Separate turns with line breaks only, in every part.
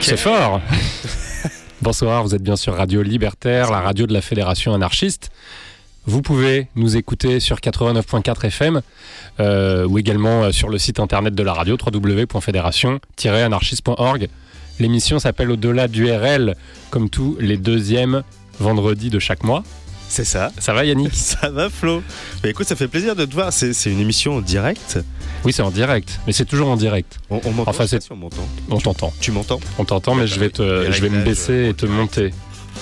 C'est fort. Bonsoir, vous êtes bien sur Radio Libertaire, la radio de la Fédération anarchiste. Vous pouvez nous écouter sur 89.4 FM euh, ou également euh, sur le site internet de la radio www.fédération-anarchiste.org. L'émission s'appelle Au-delà du RL, comme tous les deuxièmes vendredis de chaque mois.
C'est ça.
Ça va Yannick
Ça va Flo Bah écoute, ça fait plaisir de te voir. C'est une émission en direct.
Oui, c'est en direct, mais c'est toujours en direct.
On, on m'entend
Enfin,
si on m'entend.
On t'entend.
Tu m'entends
On t'entend, mais je vais, te,
Les
je vais me baisser et te monter.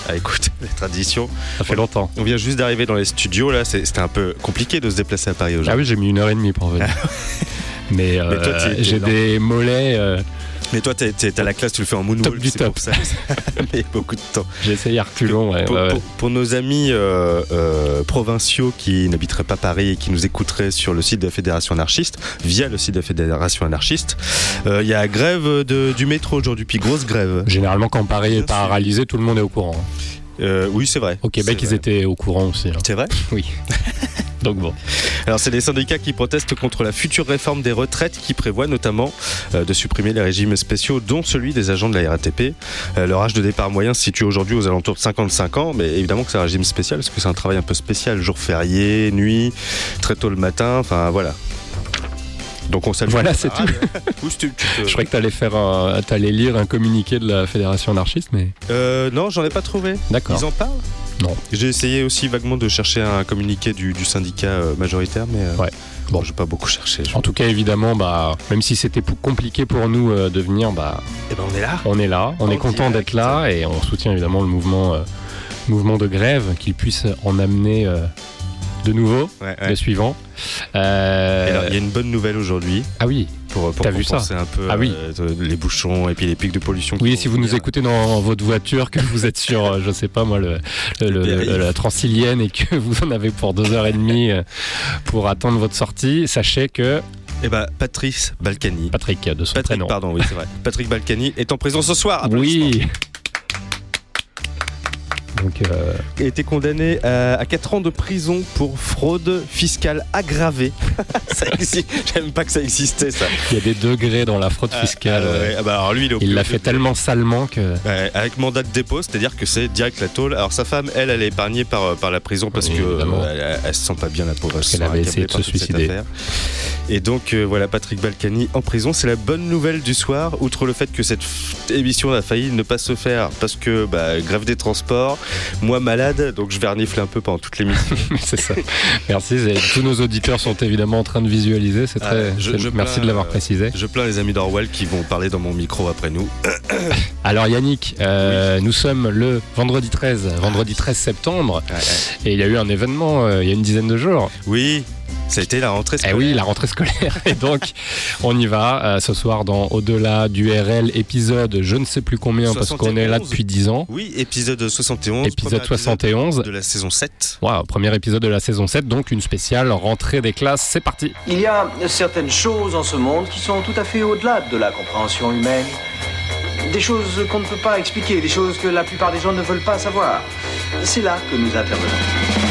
Ah écoute, la tradition.
Ça fait longtemps.
On vient juste d'arriver dans les studios là. C'était un peu compliqué de se déplacer à Paris
Ah
aujourd'hui.
oui, j'ai mis une heure et demie pour venir. Mais, euh,
Mais
j'ai des mollets. euh,
Mais toi, t'as la classe, tu le fais en moonwalk.
Top du
c'est
top.
pour ça. Mais beaucoup de temps.
j'ai essayé à reculons. ouais,
pour,
ouais, ouais.
pour- pour nos amis euh, euh, provinciaux qui n'habiteraient pas Paris et qui nous écouteraient sur le site de la Fédération anarchiste, via le site de la Fédération anarchiste, euh, il y a grève de- du métro aujourd'hui, puis grosse grève.
Généralement, quand Paris est paralysé, tout le monde est au courant.
Euh, oui, c'est vrai.
Au Québec, ils
vrai.
étaient au courant aussi. hein.
C'est vrai?
Oui. Donc bon.
Alors, c'est les syndicats qui protestent contre la future réforme des retraites qui prévoit notamment euh, de supprimer les régimes spéciaux, dont celui des agents de la RATP. Euh, leur âge de départ moyen se situe aujourd'hui aux alentours de 55 ans, mais évidemment que c'est un régime spécial parce que c'est un travail un peu spécial, jour férié, nuit, très tôt le matin, enfin voilà. Donc on salue.
Voilà, c'est
tu- tu te-
Je croyais que t'allais faire, un- t'allais lire un communiqué de la Fédération anarchiste, mais
Euh, non, j'en ai pas trouvé.
d'accord.
Ils en parlent
Non.
J'ai essayé aussi vaguement de chercher un communiqué du, du syndicat euh, majoritaire, mais euh,
Ouais.
bon, j'ai pas beaucoup cherché.
En tout cas, évidemment, bah, même si c'était compliqué pour nous euh, de venir, bah,
Et ben on est là.
on est là, on
En
est content d'être là et on soutient évidemment le mouvement, euh, mouvement de grève, qu'il puisse en amener euh, de nouveau,
Ouais,
le suivant.
Et
Euh,
y a une bonne nouvelle aujourd'hui
ah oui,
pour, pour
T'as vu ça
un peu
Ah oui.
euh, les bouchons et puis les pics de pollution.
oui, si vous nous écoutez dans votre voiture, que vous êtes sur, euh, je sais pas moi, le, le- le-
Berry.
le- la Transilienne et que vous en avez pour deux heures et demie euh, pour attendre votre sortie, sachez que
Eh ben, Patrice Balkany.
Patrick, de son
Patrick,
prénom.
pardon, oui, c'est vrai. Patrick Balkany est en prison ce soir.
Oui. Donc, euh,
Il a été condamné à, à 4 ans de prison pour fraude fiscale aggravée. ça existe. J'aime pas que ça existait, ça.
il y a des degrés dans la fraude fiscale.
Ah,
euh,
ouais. Ah bah, alors lui, il
l'a fait tellement salement que.
Ouais, avec mandat de dépôt, c'est-à-dire que c'est direct la tôle. Alors sa femme, elle, elle est épargnée par, par la prison parce
Oui,
que euh, elle, elle se sent pas bien la pauvre. elle
avait essayé de se suicider.
Et donc euh, voilà, Patrick Balkany en prison, c'est la bonne nouvelle du soir. Outre le fait que cette émission a failli ne pas se faire parce que bah, grève des transports, moi malade, donc je vais renifler un peu pendant toute l'émission.
c'est ça. Merci. Tous nos auditeurs sont évidemment en train de visualiser. C'est très.
Ah, je-
c'est-
je
merci
plains,
de l'avoir précisé.
Je plains les amis d'Orwell qui vont parler dans mon micro après nous.
Alors Yannick, euh, nous sommes le vendredi 13, vendredi 13 septembre, et il y a eu un événement euh, il y a une dizaine de jours.
Oui, ça a été la rentrée
Eh
scolaire.
oui, la rentrée scolaire. Et donc, on y va euh, ce soir dans Au-delà du RL épisode, je ne sais plus combien, parce qu'on est là
71.
depuis 10 ans.
Oui, épisode 71.
Épisode
premier
71.
de la saison 7.
Wow, premier épisode de la saison 7, donc une spéciale rentrée des classes. C'est parti.
Il y a certaines choses en ce monde qui sont tout à fait au-delà de la compréhension humaine. Des choses qu'on ne peut pas expliquer, des choses que la plupart des gens ne veulent pas savoir. C'est là que nous intervenons.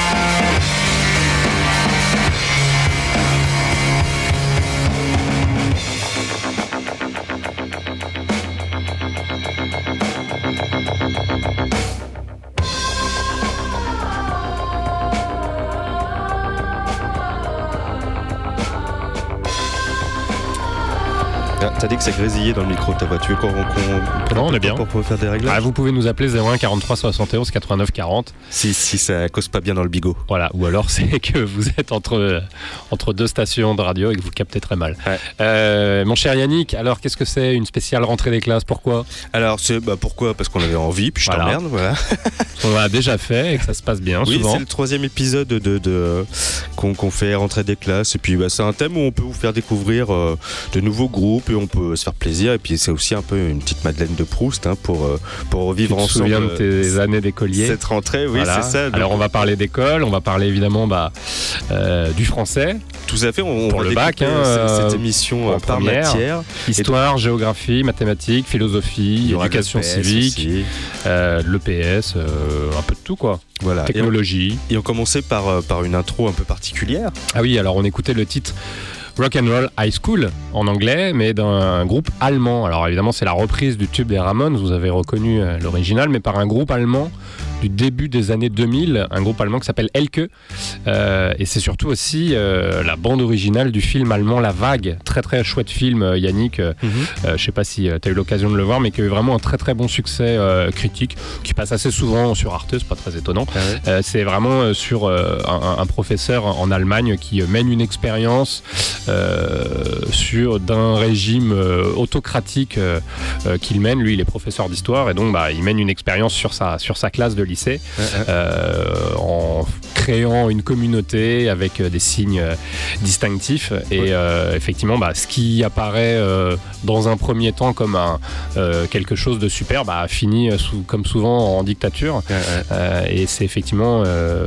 T'as dit que ça grésillait dans le micro de ta voix. Tu veux qu'on. qu'on-
Non, on est bien.
Pour pouvoir faire des réglages
Ah, vous pouvez nous appeler 01 43 71 89 40.
si, si ça cause pas bien dans le bigot.
Voilà, ou alors c'est que vous êtes entre, entre deux stations de radio et que vous captez très mal.
Ouais.
Euh, mon cher Yannick, alors qu'est-ce que c'est une spéciale rentrée des classes? Pourquoi?
Alors, c'est bah, pourquoi? Parce qu'on avait envie, puis je
Voilà.
t'emmerde, voilà.
On l'a déjà fait et que ça se passe bien
Oui, c'est le troisième épisode de, de- qu'on fait rentrer des classes. Et puis, bah, c'est un thème où on peut vous faire découvrir euh, de nouveaux groupes et on peut se faire plaisir. Et puis, c'est aussi un peu une petite Madeleine de Proust hein, pour, euh, pour
Tu
revivre
te
ensemble
souviens de
euh,
tes années d'écolier
cette rentrée. Oui,
Voilà.
c'est ça. Donc,
Alors on va parler d'école, on va parler évidemment bah, euh, du français,
tout à fait. On,
Pour
va
le bac, hein,
euh, cette,
euh,
cette émission euh, par
première.
matière.
histoire, géographie, mathématiques,
Il
philosophie, éducation
le PS
civique, euh, l'EPS, euh, un peu de tout quoi.
Voilà. Et on,
Technologie.
et on commençait par, euh, par une intro un peu particulière.
Ah oui, alors on écoutait le titre Rock and Roll High School en anglais, mais d'un groupe allemand. Alors évidemment, c'est la reprise du tube des Ramones, vous avez reconnu euh, l'original, mais par un groupe allemand du début des années 2000, un groupe allemand qui s'appelle Elke. Euh, et c'est surtout aussi euh, la bande originale du film allemand La Vague. Très très chouette film, euh, Yannick. Euh, je sais pas si tu as eu l'occasion de le voir, mais qui a eu vraiment un très très bon succès critique, qui passe assez souvent sur Arte, c'est pas très étonnant. Euh, c'est vraiment sur un, un professeur en Allemagne qui mène une expérience sur d'un régime autocratique qu'il mène. Lui, il est professeur d'histoire et donc bah, il mène une expérience sur sa, sur sa classe de lycée euh, en créant une communauté avec euh, des signes euh, distinctifs. Et effectivement, bah, ce qui apparaît dans un premier temps comme un, quelque chose de super, bah, finit sous- comme souvent en dictature. Et c'est effectivement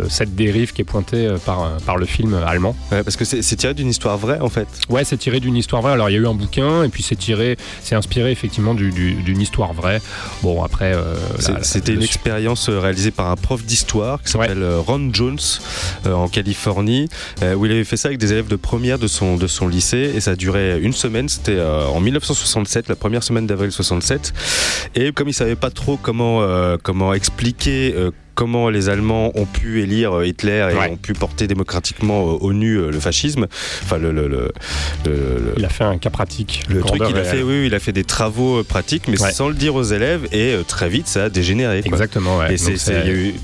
cette dérive qui est pointée par, par le film allemand.
Ouais, parce que c'est tiré d'une histoire vraie en fait.
Ouais, c'est tiré d'une histoire vraie. Alors il y a eu un bouquin et puis c'est tiré, c'est inspiré effectivement du- du- d'une histoire vraie. Bon après, euh,
C'était une expérience euh, par un prof d'histoire qui s'appelle euh, Ron Jones euh, en Californie, euh, où il avait fait ça avec des élèves de première de son, de son lycée et ça a duré une semaine. C'était en 1967, la première semaine d'avril 67. Et comme il savait pas trop comment, comment expliquer. Comment les Allemands ont pu élire euh, Hitler et
Ouais.
ont pu porter démocratiquement euh, au nu euh, le fascisme, enfin le, le, le, le- le-
Il a fait un cas pratique.
le truc, il a fait, oui, il a fait des travaux pratiques, mais
Ouais.
sans le dire aux élèves, et très vite, ça a dégénéré. quoi.
Exactement. Ouais.
Et c'est,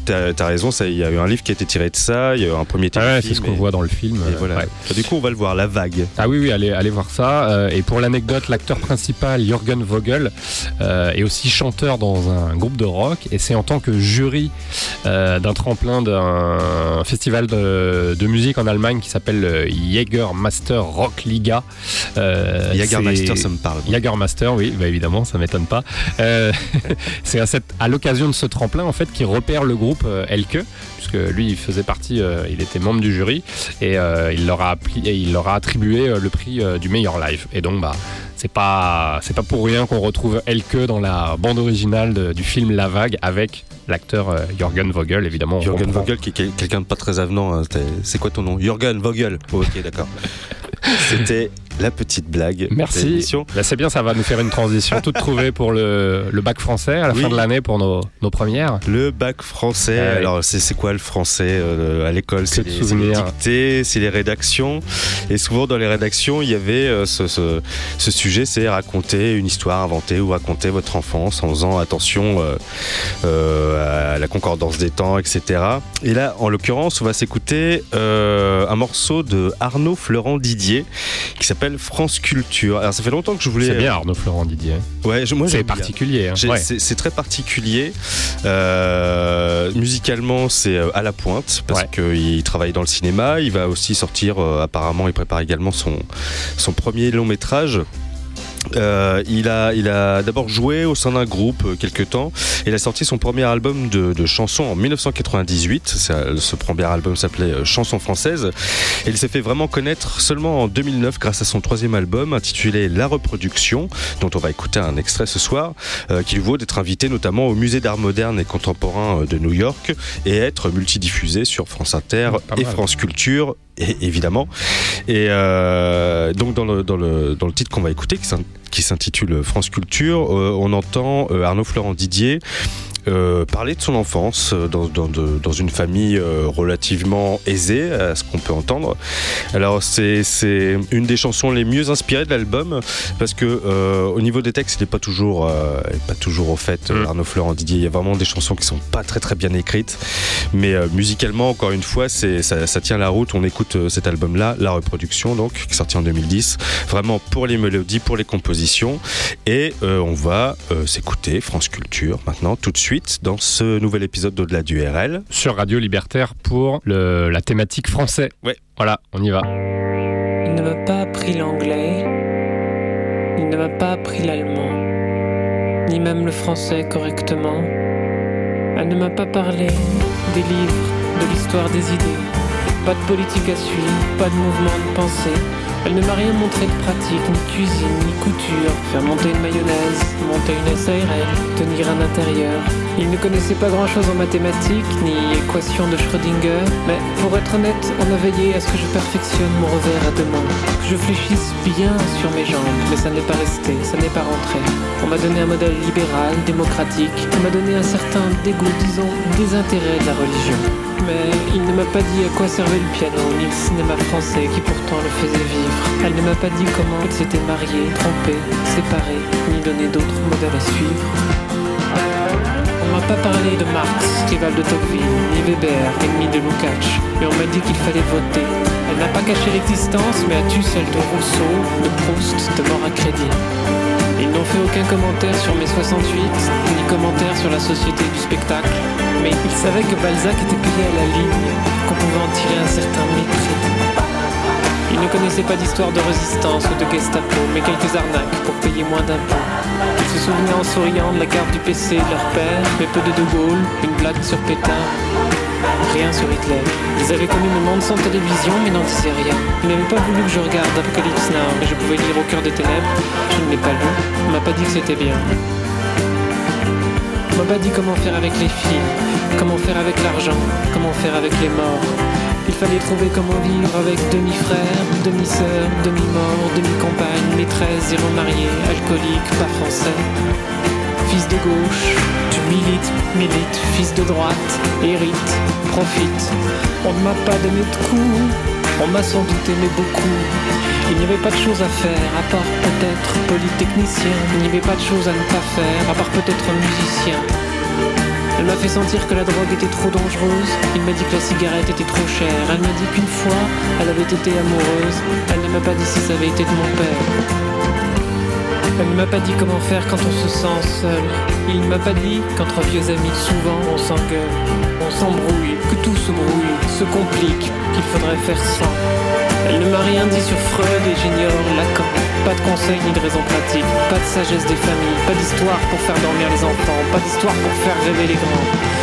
t'as, t'as raison, il y a eu un livre qui a été tiré de ça, il y a eu un premier
Ah ouais, c'est ce qu'on voit dans le film.
Et voilà.
ouais.
Du coup, on va le voir, la vague.
Ah oui, oui, allez, allez voir ça. Et pour l'anecdote, l'acteur principal, Jürgen Vogel, est aussi chanteur dans un groupe de rock. Et c'est en tant que jury d'un tremplin d'un festival de, de musique en Allemagne qui s'appelle le Jägermaster Rock Liga. Euh,
Jagermeister,
c'est-
ça me parle.
Jagermaster, oui, bah évidemment, ça m'étonne pas. Euh, c'est à, à l'occasion de ce tremplin en fait qu'il repère le groupe euh, Elke, puisque lui il faisait partie, euh, il était membre du jury et euh, il leur a appli- et il leur a attribué euh, le prix euh, du meilleur live. Et donc bah c'est pas c'est pas pour rien qu'on retrouve Elke dans la bande originale de- du film La Vague avec l'acteur euh, Jürgen Vogel évidemment.
Jürgen. Vogel, qui est quel- quelqu'un de pas très avenant. hein. C'est quoi ton nom? Jürgen Vogel. Oh, ok, d'accord. C'était la petite blague.
Merci. Là, c'est bien, ça va nous faire une transition toute trouvée pour le, le bac français à la
Oui.
fin de l'année pour nos, nos premières.
Le bac français,
oui.
alors c'est quoi le français euh, à l'école? C'est les, c'est les
souvenirs.
dictées, c'est les rédactions. Et souvent dans les rédactions, il y avait euh, ce, ce- ce sujet, c'est raconter une histoire, inventer ou raconter votre enfance en faisant attention euh, euh, à la concordance des temps, etc. Et là, en l'occurrence, on va s'écouter euh, un morceau de Arnaud Florent Didier qui s'appelle France Culture. Alors ça fait longtemps que je voulais...
C'est bien Arnaud Florent Didier.
Ouais, je- moi
C'est particulier. hein. Ouais.
C'est très particulier. Euh, musicalement, c'est euh, à la pointe parce
Ouais.
qu'il travaille dans le cinéma. Il va aussi sortir, euh, apparemment, il prépare également son, son premier long métrage. Euh, il a, il a d'abord joué au sein d'un groupe euh, quelque temps. Il a sorti son premier album de, de chansons en 1998. Ça- ce premier album s'appelait euh, Chansons françaises. Et il s'est fait vraiment connaître seulement en 2009 grâce à son troisième album intitulé La Reproduction, dont on va écouter un extrait ce soir, euh, qui lui vaut d'être invité notamment au Musée d'art moderne et contemporain euh, de New York et être multidiffusé sur France Inter et. France Culture, évidemment. Et euh, donc dans le, titre qu'on va écouter, qui s'intitule France Culture, euh, on entend euh, Arnaud Florent Didier. Euh, parler de son enfance euh, dans, dans, de- dans une famille euh, relativement aisée, à ce qu'on peut entendre. Alors c'est une des chansons les mieux inspirées de l'album parce que euh, au niveau des textes, il n'est pas toujours euh, il est pas toujours au fait. euh,
Mm.
Arnaud Florent Didier, il y a vraiment des chansons qui sont pas très très bien écrites, mais musicalement encore une fois, c'est ça, ça tient la route. On écoute cet album-là, La Reproduction donc, qui est sorti en 2010, vraiment pour les mélodies, pour les compositions, et on va s'écouter France Culture maintenant tout de suite dans ce nouvel épisode d'au-delà du RL.
Sur Radio Libertaire pour le- la thématique français.
Ouais.
Voilà, on y va.
Il ne m'a pas appris l'anglais, il ne m'a pas appris l'allemand, ni même le français correctement. Elle ne m'a pas parlé des livres, de l'histoire des idées, pas de politique à suivre, pas de mouvement de pensée. Elle ne m'a rien montré de pratique, ni cuisine, ni couture, faire monter une mayonnaise, monter une SARL, tenir un intérieur. Il ne connaissait pas grand chose en mathématiques, ni équations de Schrödinger, mais pour être honnête, on a veillé à ce que je perfectionne mon revers à deux mains, que je fléchisse bien sur mes jambes, mais ça n'est pas resté, ça n'est pas rentré. On m'a donné un modèle libéral, démocratique, on m'a donné un certain dégoût, disons, désintérêt de la religion. Mais il ne m'a pas dit à quoi servait le piano, ni le cinéma français qui pourtant le faisait vivre. Elle ne m'a pas dit comment elle s'était mariée, trompée, séparée, ni donné d'autres modèles à suivre. Pas parlé de Marx, rival de Tocqueville, ni Weber, ennemi de Lukács, mais on m'a dit qu'il fallait voter. Elle n'a pas caché l'existence, mais a tu celle de Rousseau, de Proust, de mort à crédit? Ils n'ont fait aucun commentaire sur mes 68, ni commentaire sur la société du spectacle, mais ils savaient que Balzac était payé à la ligne, qu'on pouvait en tirer un certain mépris. Ils ne connaissaient pas d'histoire de résistance ou de Gestapo, mais quelques arnaques pour payer moins d'impôts. Ils se souvenaient en souriant de la carte du PC de leur père, mais peu de De Gaulle, une blague sur Pétain, rien sur Hitler. Ils avaient connu le monde sans télévision, mais n'en disaient rien. Ils n'avaient pas voulu que je regarde Apocalypse Now, mais je pouvais lire au cœur des ténèbres. Je ne l'ai pas lu. On m'a pas dit que c'était bien. On m'a pas dit comment faire avec les filles, comment faire avec l'argent, comment faire avec les morts. Il fallait trouver comment vivre avec demi-frère, demi-sœur, demi-mort, demi-compagne, maîtresse, zéro marié, alcoolique, pas français. Fils de gauche, tu milites, milite, fils de droite, hérite, profite. On ne m'a pas donné de coups, on m'a sans doute aimé beaucoup. Il n'y avait pas de choses à faire, à part peut-être polytechnicien. Il n'y avait pas de choses à ne pas faire, à part peut-être musicien. Elle m'a fait sentir que la drogue était trop dangereuse. Il m'a dit que la cigarette était trop chère. Elle m'a dit qu'une fois, elle avait été amoureuse. Elle ne m'a pas dit si ça avait été de mon père. Elle ne m'a pas dit comment faire quand on se sent seul. Il ne m'a pas dit qu'entre vieux amis, souvent on s'engueule, on s'embrouille, que tout se brouille, se complique, qu'il faudrait faire sans. Elle ne m'a rien dit sur Freud et j'ignore Lacan. Pas de conseils ni de raisons pratiques, pas de sagesse des familles, pas d'histoire pour faire dormir les enfants, pas d'histoire pour faire rêver les grands.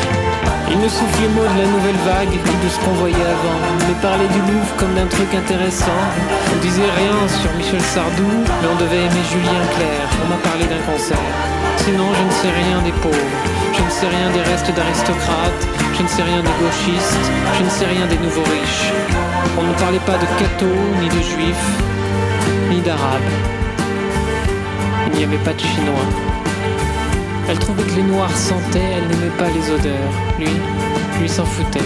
Il nous souffle les de la nouvelle vague et de ce qu'on voyait avant. Mais parler du Louvre comme d'un truc intéressant. On disait rien sur Michel Sardou, mais on devait aimer Julien Clerc. On m'a parlé d'un concert. Sinon, je ne sais rien des pauvres. Je ne sais rien des restes d'aristocrates. Je ne sais rien des gauchistes. Je ne sais rien des nouveaux riches. On ne parlait pas de cathos, ni de juifs, ni d'arabes. Il n'y avait pas de chinois. Elle trouvait que les noirs sentaient, elle n'aimait pas les odeurs. Lui, lui s'en foutait.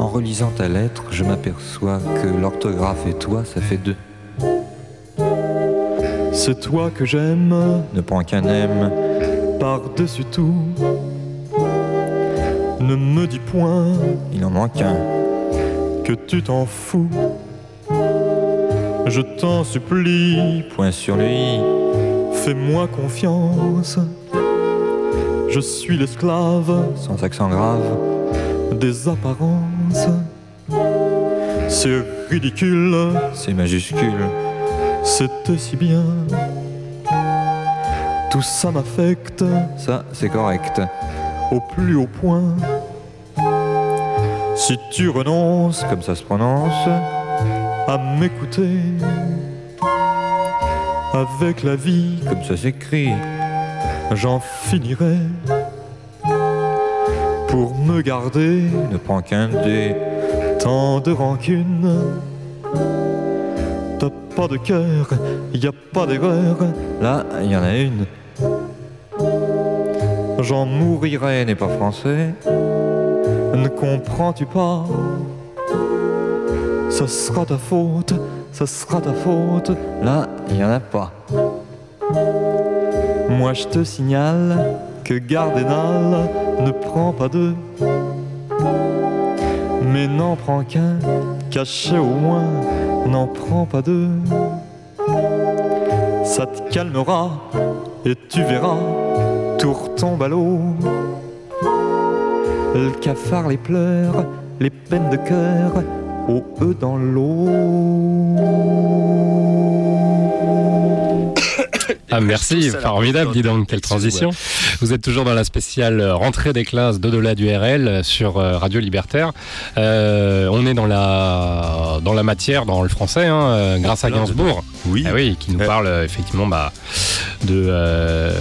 En relisant ta lettre, je m'aperçois que l'orthographe et toi, ça fait deux.
C'est toi que j'aime,
Ne prends qu'un M,
par-dessus tout. Ne me dis point
il en manque un.
que tu t'en fous. Je t'en supplie,
Point sur le I,
fais-moi confiance. Je suis l'esclave
sans accent grave.
des apparences. C'est ridicule,
C'est majuscule,
c'était si bien. Tout ça m'affecte
ça c'est correct.
au plus haut point. Si tu renonces
Comme ça se prononce,
à m'écouter, avec la vie,
comme ça s'écrit.
j'en finirai pour me garder
Ne prends qu'un D,
tant de rancune. Pas de cœur, y a pas d'erreur,
là il y en a une.
j'en mourrai,
n'est pas français,
ne comprends-tu pas? Ce sera ta faute, ce sera ta faute,
là il y en a pas.
moi je te signale que Gardénal ne prend pas deux, mais n'en prend qu'un, caché au moins, n'en prend pas deux. Ça te calmera et tu verras, tout retombe à l'eau. Le cafard, les pleurs, les peines de cœur, au E dans l'eau.
Ah, merci, formidable, dis donc, quelle transition. Vous êtes toujours dans la spéciale rentrée des classes d'au-delà du RL sur euh, Radio Libertaire. Euh, on est dans la, dans la matière, dans le français, hein, euh, grâce à Gainsbourg.
Oui,
Ah oui, qui nous parle effectivement bah, de, euh,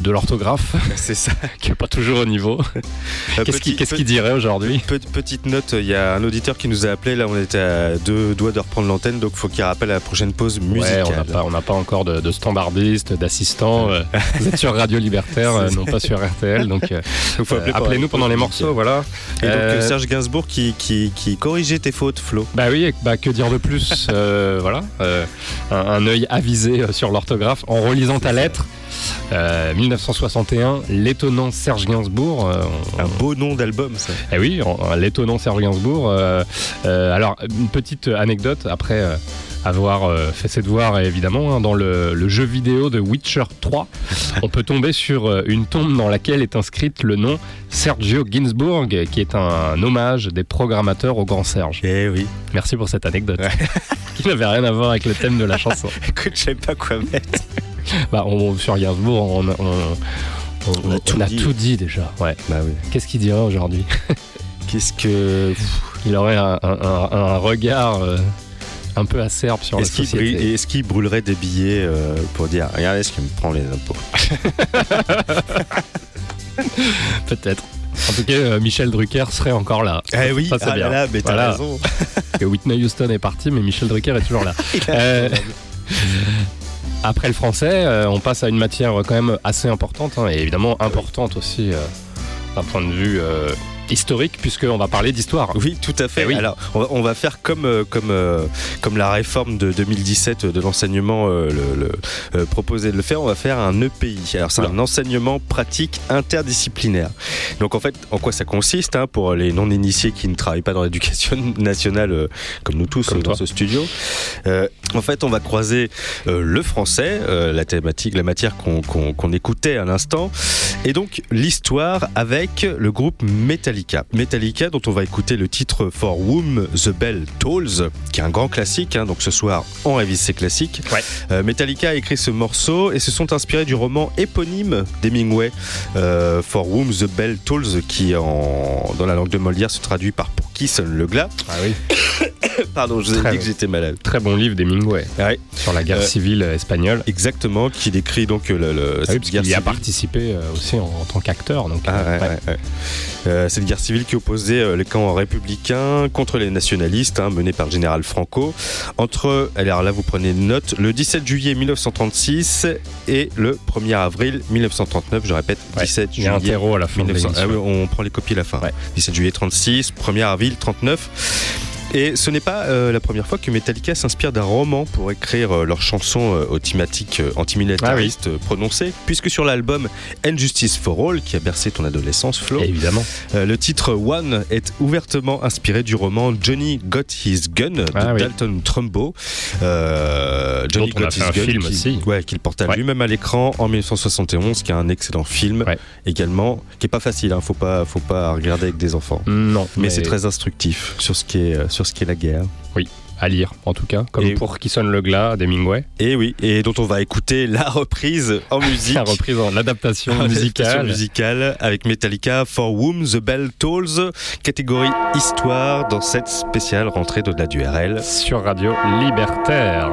de l'orthographe,
c'est ça.
qui n'est pas toujours au niveau. Qu'est-ce qu'il dirait aujourd'hui?
Pe- Petite note, il y a un auditeur qui nous a appelé. Là, on était à deux doigts de reprendre l'antenne, donc faut qu'il rappelle à la prochaine pause
Ouais,
musicale.
on n'a pas, pas encore de, de standardiste, d'assistant. euh, vous êtes sur Radio Libertaire, euh, non pas sur RTL. Donc, appelez-nous pendant les morceaux, voilà.
Et donc Serge Gainsbourg qui, qui, qui corrigeait tes fautes, Flo.
Bah oui, bah, que dire de plus Voilà, un, un œil avisé sur l'orthographe en relisant ta lettre. Euh, 1961, l'étonnant Serge Gainsbourg. euh, on-
Un beau nom d'album, ça.
Eh oui, l'étonnant Serge Gainsbourg. euh, euh, alors, une petite anecdote après euh, avoir euh, fait ses devoirs, évidemment, hein, dans le, le jeu vidéo de Witcher 3, on peut tomber sur euh, une tombe dans laquelle est inscrite le nom Sergio Gainsbourg, qui est un hommage des programmateurs au grand Serge.
Eh oui.
Merci pour cette anecdote. qui n'avait rien à voir avec le thème de la chanson.
Écoute, je sais pas quoi mettre.
Bah, on, sur Gainsbourg, on, on- on-
On a tout
a
dit.
tout dit déjà. Ouais.
Bah oui.
Qu'est-ce qu'il dirait aujourd'hui
Qu'est-ce que.
Il aurait un, un- un- un regard euh, un peu acerbe sur la
Est-ce qu'il
société.
brûle- est-ce qu'il brûlerait des billets euh, pour dire Regardez ce qui me prend les impôts
Peut-être. En tout cas, euh, Michel Drucker serait encore là.
Eh oui,
Ça, c'est
ah
bien.
là là, mais t'as
Voilà.
raison.
Que Whitney Houston est parti, mais Michel Drucker est toujours là. Euh, après le français, euh, on passe à une matière quand même assez importante, hein, et évidemment importante aussi euh, d'un point de vue euh, historique, puisqu'on va parler d'histoire.
Oui, tout à fait.
Eh oui.
Alors, on va, on va faire comme, euh, comme, euh, comme la réforme de 2017 de l'enseignement euh, le, le, euh, proposait de le faire. On va faire un EPI. Alors, c'est un enseignement pratique interdisciplinaire. Donc, en fait, en quoi ça consiste hein, pour les non-initiés qui ne travaillent pas dans l'éducation nationale, euh, comme nous tous
Comme
euh, dans
toi.
ce studio Euh, En fait, on va croiser euh, le français, euh, la thématique, la matière qu'on qu'on- qu'on écoutait à l'instant, Et donc l'histoire avec le groupe Metallica. Metallica dont on va écouter le titre For Whom the Bell Tolls, qui est un grand classique, hein, donc ce soir en révisé classique.
Ouais.
Euh, Metallica a écrit ce morceau et se sont inspirés du roman éponyme d'Hemingway, euh, For Whom the Bell Tolls, qui en, dans la langue de Molière se traduit par Pour qui sonne le glas.
Ah oui.
Pardon, je vous ai
Très
dit que j'étais malade.
Très bon livre d'Hemingway
Ouais,
sur la guerre
Euh,
civile espagnole.
exactement, qui décrit donc le, le-
Ah oui,
cette
parce
guerre
qu'il y a
civile.
participé aussi en, en tant qu'acteur. Donc,
Ah, ouais,
ouais.
ouais, ouais. Euh, cette guerre civile qui opposait euh, les camps républicains contre les nationalistes, hein, menés par le général Franco. Entre, alors là vous prenez note, le 17 juillet 1936 et le 1er avril 1939, je répète,
Ouais.
17
Il y a un
juillet
terreau à la fin
1900.
de
Ah oui, on prend les copies à la fin.
Ouais.
17 juillet 36, 1er avril 39. Et ce n'est pas euh, la première fois que Metallica s'inspire d'un roman pour écrire euh, leurs chansons euh, aux thématiques euh, antimilitaristes euh, prononcées, puisque sur l'album And Justice for All, qui a bercé ton adolescence, Flo,
Évidemment.
euh, le titre One est ouvertement inspiré du roman Johnny Got His Gun de
Ah oui.
Dalton Trumbo. Johnny
Dont
Got His
un
Gun,
film
qui-
aussi.
ouais, qu'il porta
Ouais.
lui-même à l'écran en 1971, qui est un excellent film
Ouais.
également, qui est pas facile, hein, faut pas, faut pas regarder avec des enfants.
Non,
Mais, c'est très instructif sur ce qui est, sur ce qui est la guerre.
à lire, en tout cas. Comme
Et-
pour Qui sonne le glas d'Hemingway.
Et oui, et dont on va écouter la reprise en musique.
La reprise en adaptation
En adaptation
musicale.
musicale avec Metallica For Whom the Bell Tolls, catégorie histoire dans cette spéciale rentrée de-delà du RL.
Sur Radio Libertaire.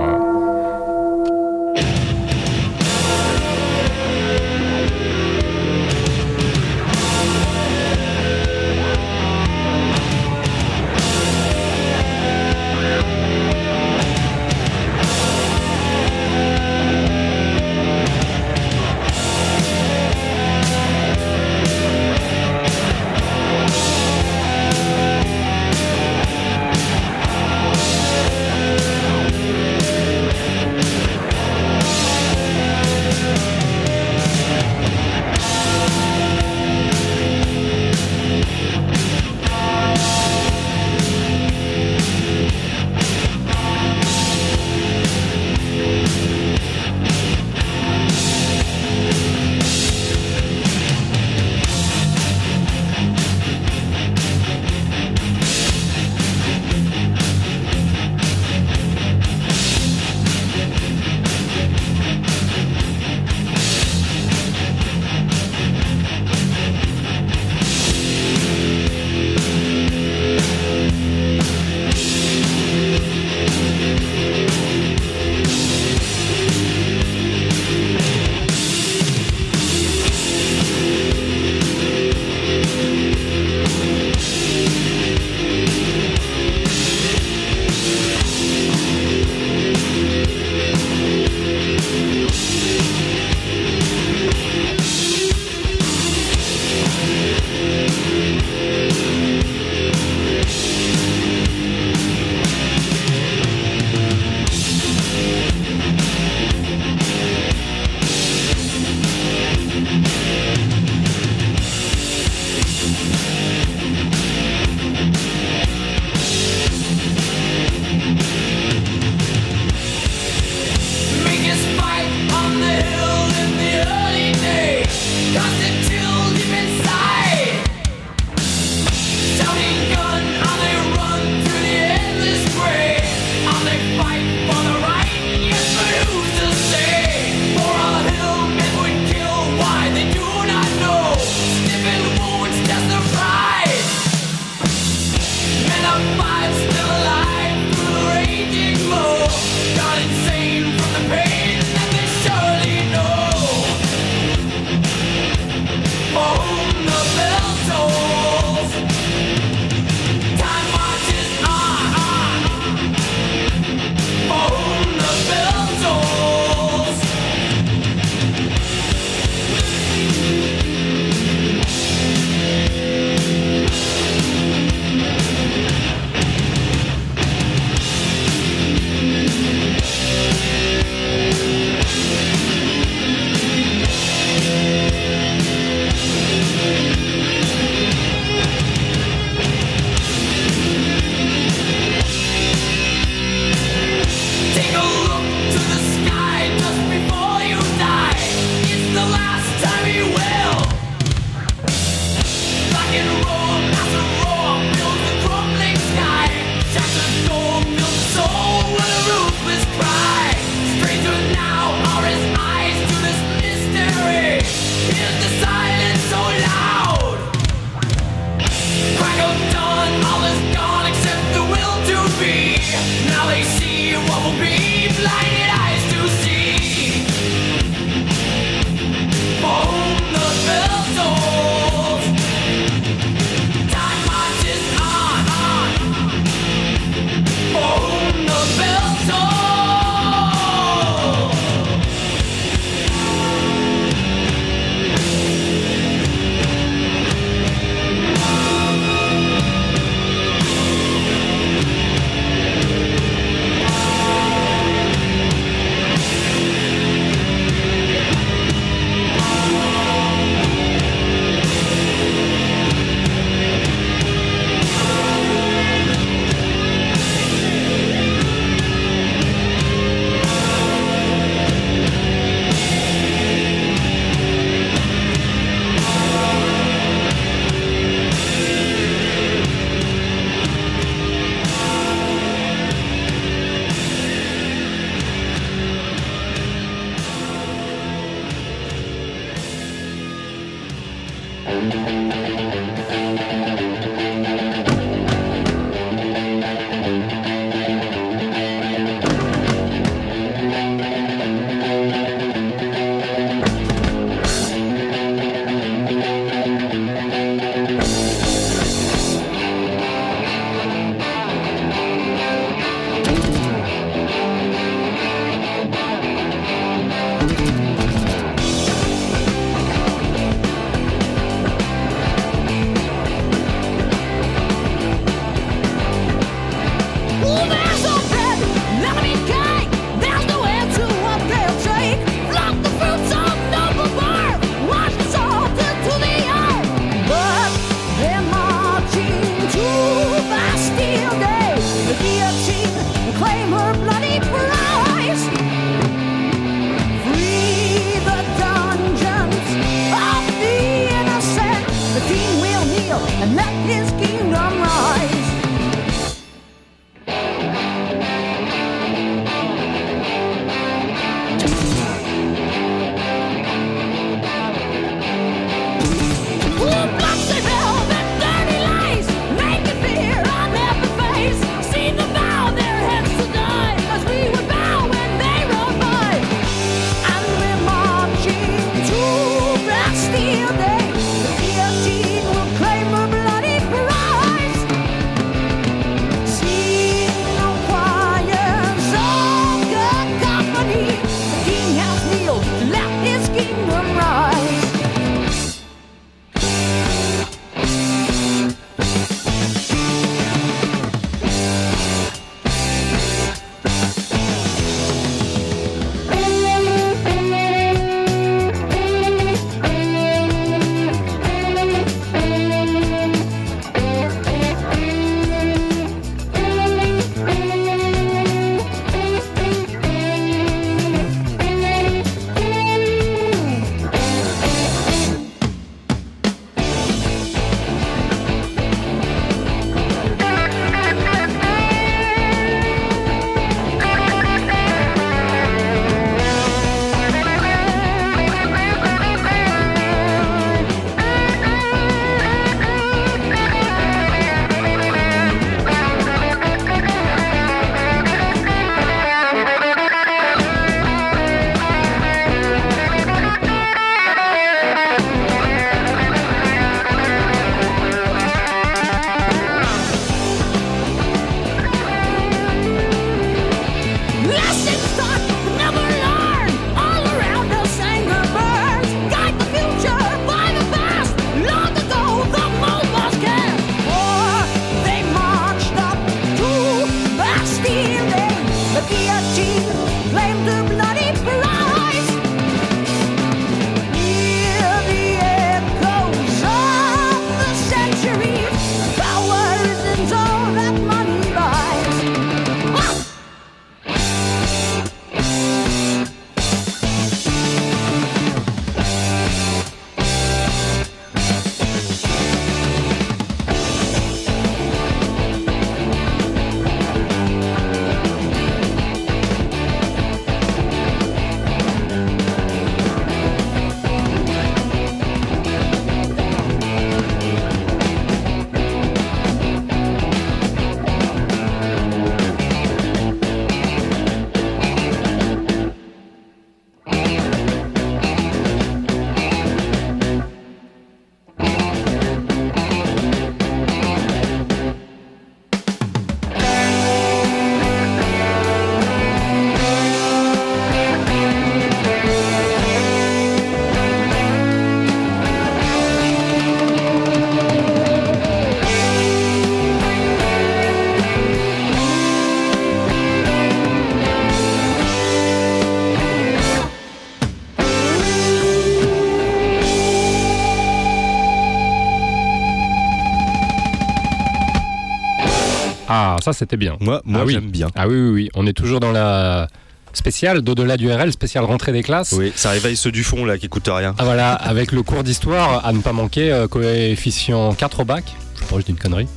Ah, ça c'était bien.
Moi, moi
Ah oui.
j'aime bien.
Ah oui, oui, oui. On est toujours dans la spéciale d'au-delà du RL, spéciale rentrée des classes.
Oui, ça réveille ceux du fond là qui écoutent rien.
Ah, voilà, avec le cours d'histoire à ne pas manquer, euh, coefficient 4 au bac. Je sais pas, je dis une connerie.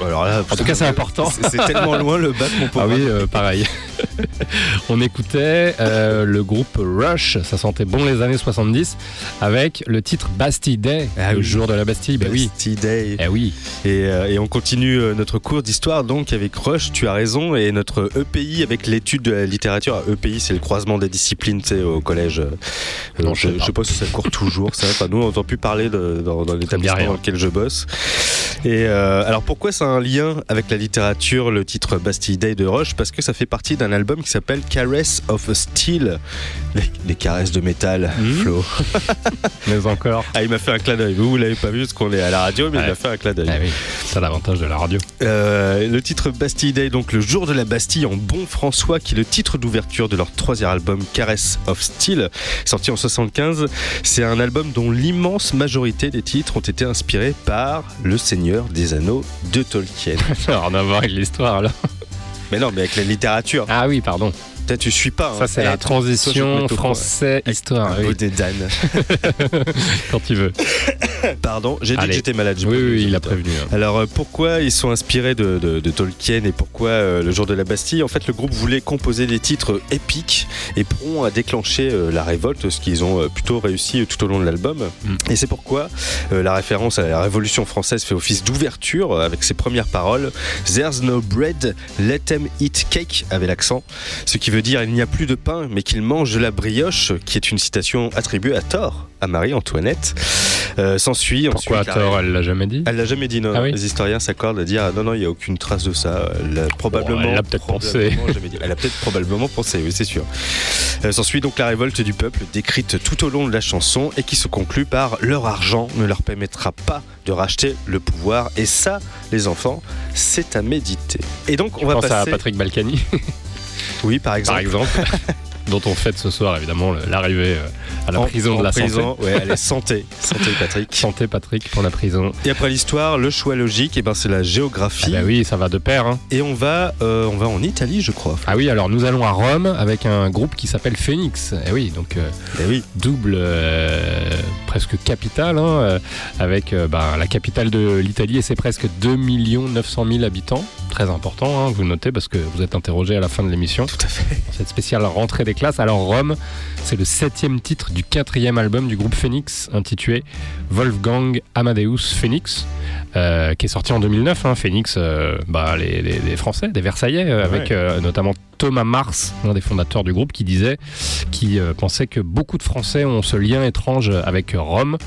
Alors là,
En tout cas, c'est important.
C'est tellement loin le bac, mon pauvre.
Ah oui, euh, pareil. On écoutait euh, le groupe Rush, ça sentait bon les années 70, avec le titre Bastille Day,
Ah
le
oui.
jour de la Bastille. Ben oui.
Bastille Day.
Eh oui.
Et, euh, et on continue euh, notre cours d'histoire donc avec Rush, tu as raison, et notre EPI avec l'étude de la littérature. Ah, EPI, c'est le croisement des disciplines, tu sais, au collège. Euh,
Non, je
je,
sais pas.
si ça court toujours, ça. Enfin, nous, on n'entend plus parler de- dans, dans l'établissement dans lequel je bosse. Et euh, alors, pourquoi ça a un lien avec la littérature, le titre Bastille Day de Rush Parce que ça fait partie d'un album qui s'appelle Caress of Steel. Les, les caresses de métal,
Mhm.
Flo.
Mais encore.
Ah, il m'a fait un clin d'œil. Vous, vous l'avez pas vu parce qu'on est à la radio, mais il m'a fait un clin d'œil.
Eh oui, c'est l'avantage de la radio.
Euh, le titre Bastille Day, donc le jour de la Bastille en bon François, qui est le titre d'ouverture de leur troisième album Caress of Steel, sorti en 75. C'est un album dont l'immense majorité des titres ont été inspirés par Le Seigneur des Anneaux de Tolkien.
Ça n'a rien à voir avec l'histoire là.
mais non, mais avec la littérature.
Ah oui, pardon.
Peut-être tu suis pas. hein.
Ça, c'est
Eh,
la
te
transition français-histoire. Oui,
bonnet d'âne.
quand tu veux.
Pardon, j'ai dit
Allez.
que j'étais malade.
Oui, oui, il a prévenu. hein.
Alors euh, pourquoi ils sont inspirés de, de- de Tolkien et pourquoi euh, le jour de la Bastille? En fait, le groupe voulait composer des titres épiques et prompt à déclencher euh, la révolte, ce qu'ils ont euh, plutôt réussi euh, tout au long de l'album.
Mm.
Et c'est pourquoi euh, la référence à la Révolution française fait office d'ouverture euh, avec ses premières paroles There's no bread, let them eat cake avec l'accent, ce qui veut dire il n'y a plus de pain, mais qu'ils mangent de la brioche, qui est une citation attribuée à Thor, à Marie-Antoinette. Euh, S'ensuit
Pourquoi
ensuite la-
Thor, elle l'a jamais dit?
Elle l'a jamais dit, non.
Ah oui?
Les historiens s'accordent à dire ah, non, non, il n'y a aucune trace de ça. Elle a probablement.
elle l'a peut-être pensé.
Elle a peut-être probablement pensé, oui, c'est sûr. Euh, S'ensuit donc la révolte du peuple décrite tout au long de la chanson et qui se conclut par leur argent ne leur permettra pas de racheter le pouvoir. Et ça, les enfants, c'est à méditer. Et donc, on va passer.
à Patrick Balkany,
Oui, par exemple.
par exemple, dont on fête ce soir évidemment l'arrivée euh, à la
En-
prison de la
prison,
santé.
Ouais, allez, santé. Santé, Patrick.
Santé Patrick pour la prison.
Et après l'histoire, le choix logique, et ben, c'est la
Ah
géographie.
bah oui, ça va de pair. hein.
Et on va, euh, on va en Italie, je crois.
Ah oui, alors nous allons à Rome avec un groupe qui s'appelle Phoenix. Et oui, donc euh,
Eh oui.
double euh, presque capitale, hein, avec bah, la capitale de l'Italie et c'est presque 2 900 000 habitants. Très important, hein, vous notez parce que vous êt interrogé à la fin de l'émission.
Tout à fait.
Cette spéciale rentrée des Alors Rome, c'est le septième titre du quatrième album du groupe Phoenix intitulé Wolfgang Amadeus Phoenix. euh, qui est sorti en 2009, hein, Phoenix, euh, bah, les, les- les Français, des Versaillais, euh, avec notamment Thomas Mars, un des fondateurs du groupe, qui disait, qui euh, pensait que beaucoup de Français ont ce lien étrange avec Rome.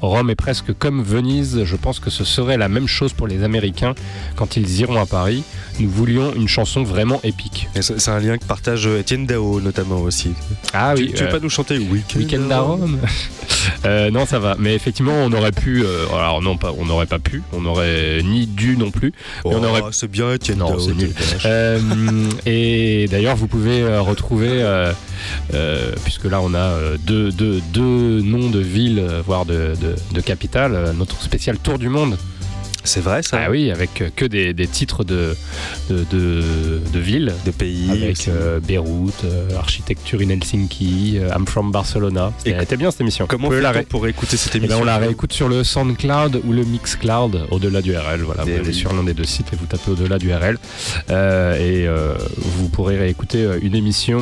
Rome est presque comme Venise. Je pense que ce serait la même chose pour les Américains quand ils iront à Paris. Nous voulions une chanson vraiment épique.
Et C'est un lien que partage Étienne Dao notamment aussi.
Ah
tu,
oui.
tu veux
euh,
pas nous chanter Weekend,
Weekend à Rome Euh, Non, ça va. Mais effectivement, on aurait pu. euh, alors non, pas. On n'aurait pas pu. On aurait ni dû non plus.
Oh,
on aurait-
C'est bien Étienne
Non,
Dao.
c'est nul. Euh, et d'ailleurs, vous pouvez euh, retrouver, euh, euh, puisque là on a deux, noms de villes, voire de, de, capitales, notre spécial Tour du Monde.
C'est vrai ça
Ah oui, avec euh, que des, des titres de, de, de, de villes.
Des pays.
Avec euh, Beyrouth, euh, architecture in Helsinki, euh, I'm from Barcelona. C'était bien cette émission.
Comment
pouvez la ré-
pour écouter cette
eh ben,
émission
on la réécoute sur le SoundCloud ou le Mixcloud, au-delà du RL. Voilà,
Eh
vous allez sur l'un des deux sites et vous tapez au-delà du RL. Et vous pourrez réécouter une émission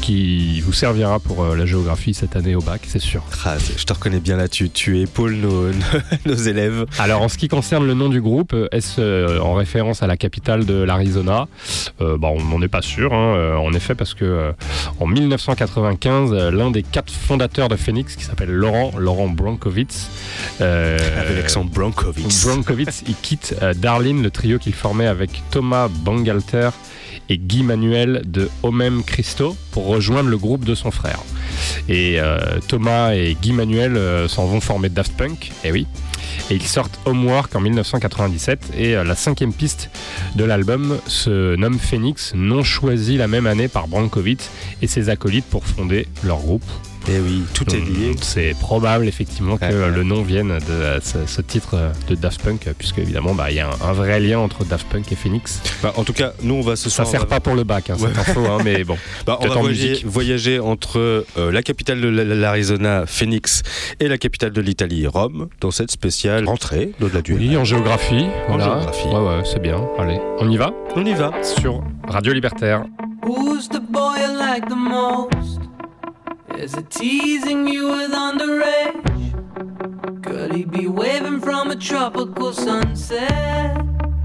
qui vous servira pour la géographie cette année au bac, c'est sûr.
Ah, je te reconnais bien là, tu, tu épaules nos, nos élèves.
Alors en ce qui concerne le nom du groupe, est-ce euh, en référence à la capitale de l'Arizona? Euh, bah, On n'en est pas sûr, hein, euh, en effet, parce que euh, en 1995, euh, l'un des quatre fondateurs de Phoenix, qui s'appelle Laurent, Laurent
Avec l'accent.
Brankovitz, il quitte Darlene, le trio qu'il formait avec Thomas Bangalter et Guy Manuel de Homem Christo pour rejoindre le groupe de son frère. Et euh, Thomas et Guy Manuel euh, s'en vont former Daft Punk, et oui. Et ils sortent Homework en 1997 et euh, la cinquième piste de l'album se nomme Phoenix, non choisi la même année par Brankovitz et ses acolytes pour fonder leur groupe.
Et oui, tout est lié.
C'est probable effectivement que
Ouais, ouais.
le nom vienne de euh, ce, ce titre euh, de Daft Punk, puisque évidemment bah, il y a un, un vrai lien entre Daft Punk et Phoenix.
Bah, en tout cas, nous, on va ce
Ça
soir. on
sert
va-
pas pour le bac, hein, cette
Ouais.
info, hein, mais bon.
Bah, on
Peut-être
va
en
voyager,
musique.
voyager entre euh, la capitale de l'Arizona, Phoenix, et la capitale de l'Italie, Rome, dans cette spéciale rentrée d'au-delà du
Oui, en géographie. voilà.
géographie.
Ouais, ouais, c'est bien. Allez, on y va?
On y va.
sur Radio Libertaire.
Who's the boy you like the most? Is it teasing you with underage? Could he be waving from a tropical sunset?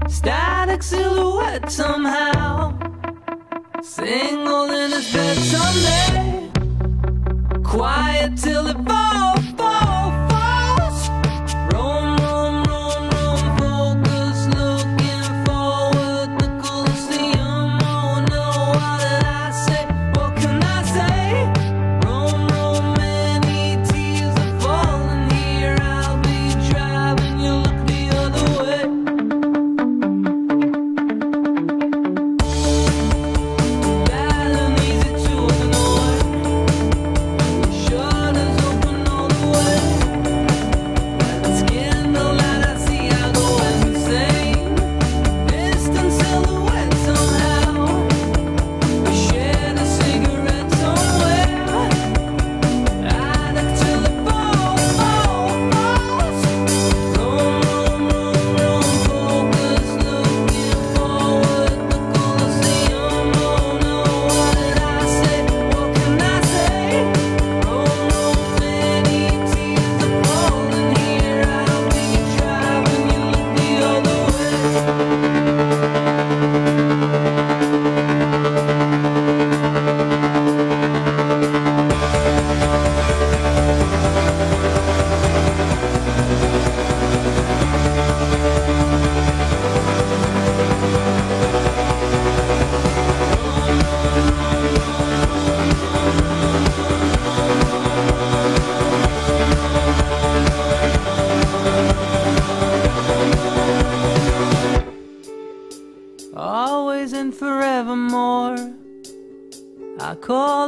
Static silhouette somehow. Single in his bed someday. Quiet till it fall, fall,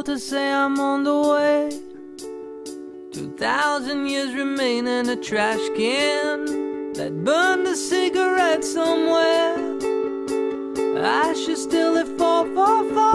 to say I'm on the way. Two thousand years remain in a trash can that burned a cigarette somewhere. Ashes still if fall, fall, falls.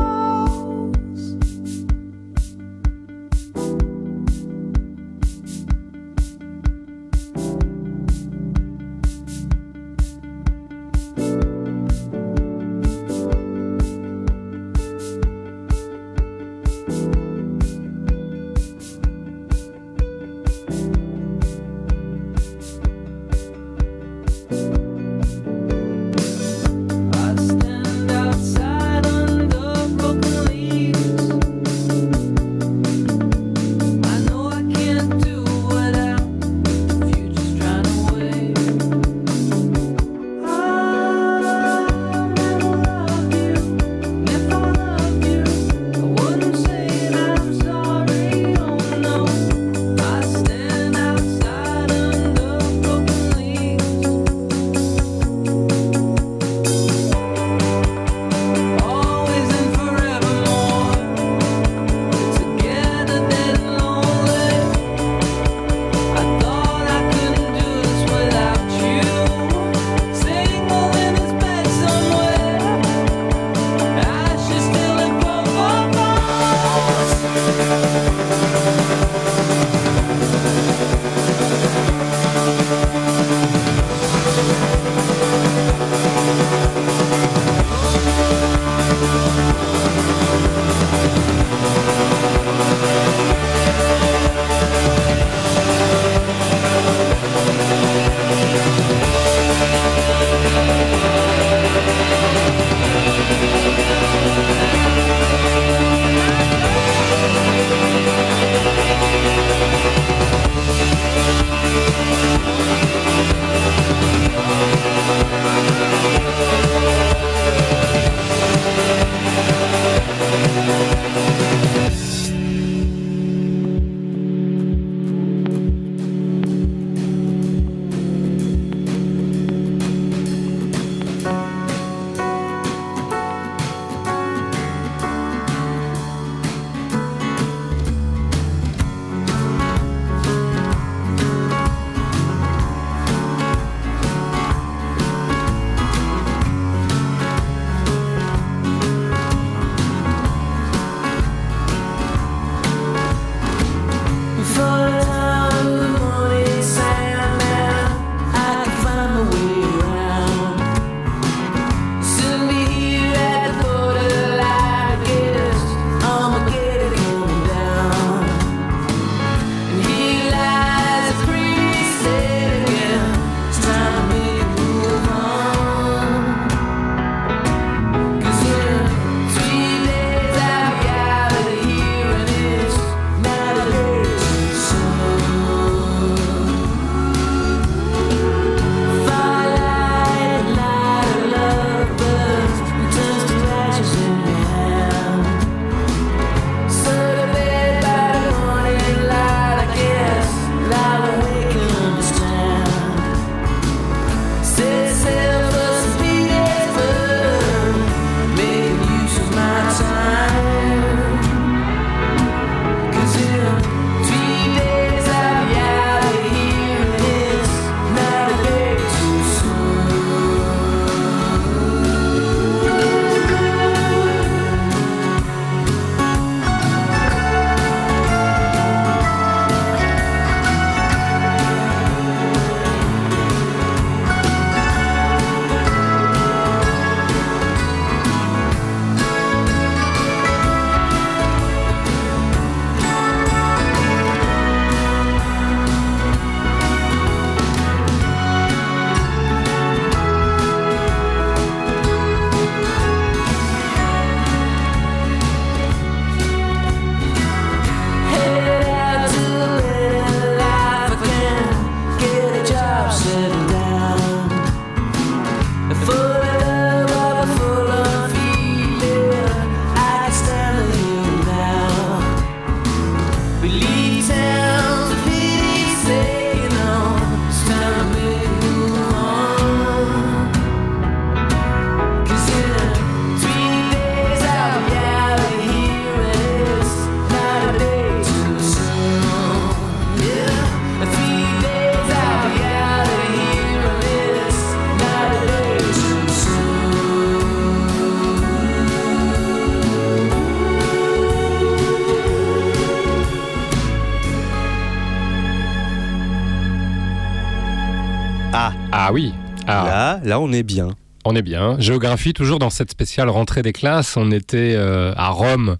Ah,
oui. Ah.
là, là, on est bien.
On est bien. Géographie, toujours dans cette spéciale rentrée des classes. On était euh, à Rome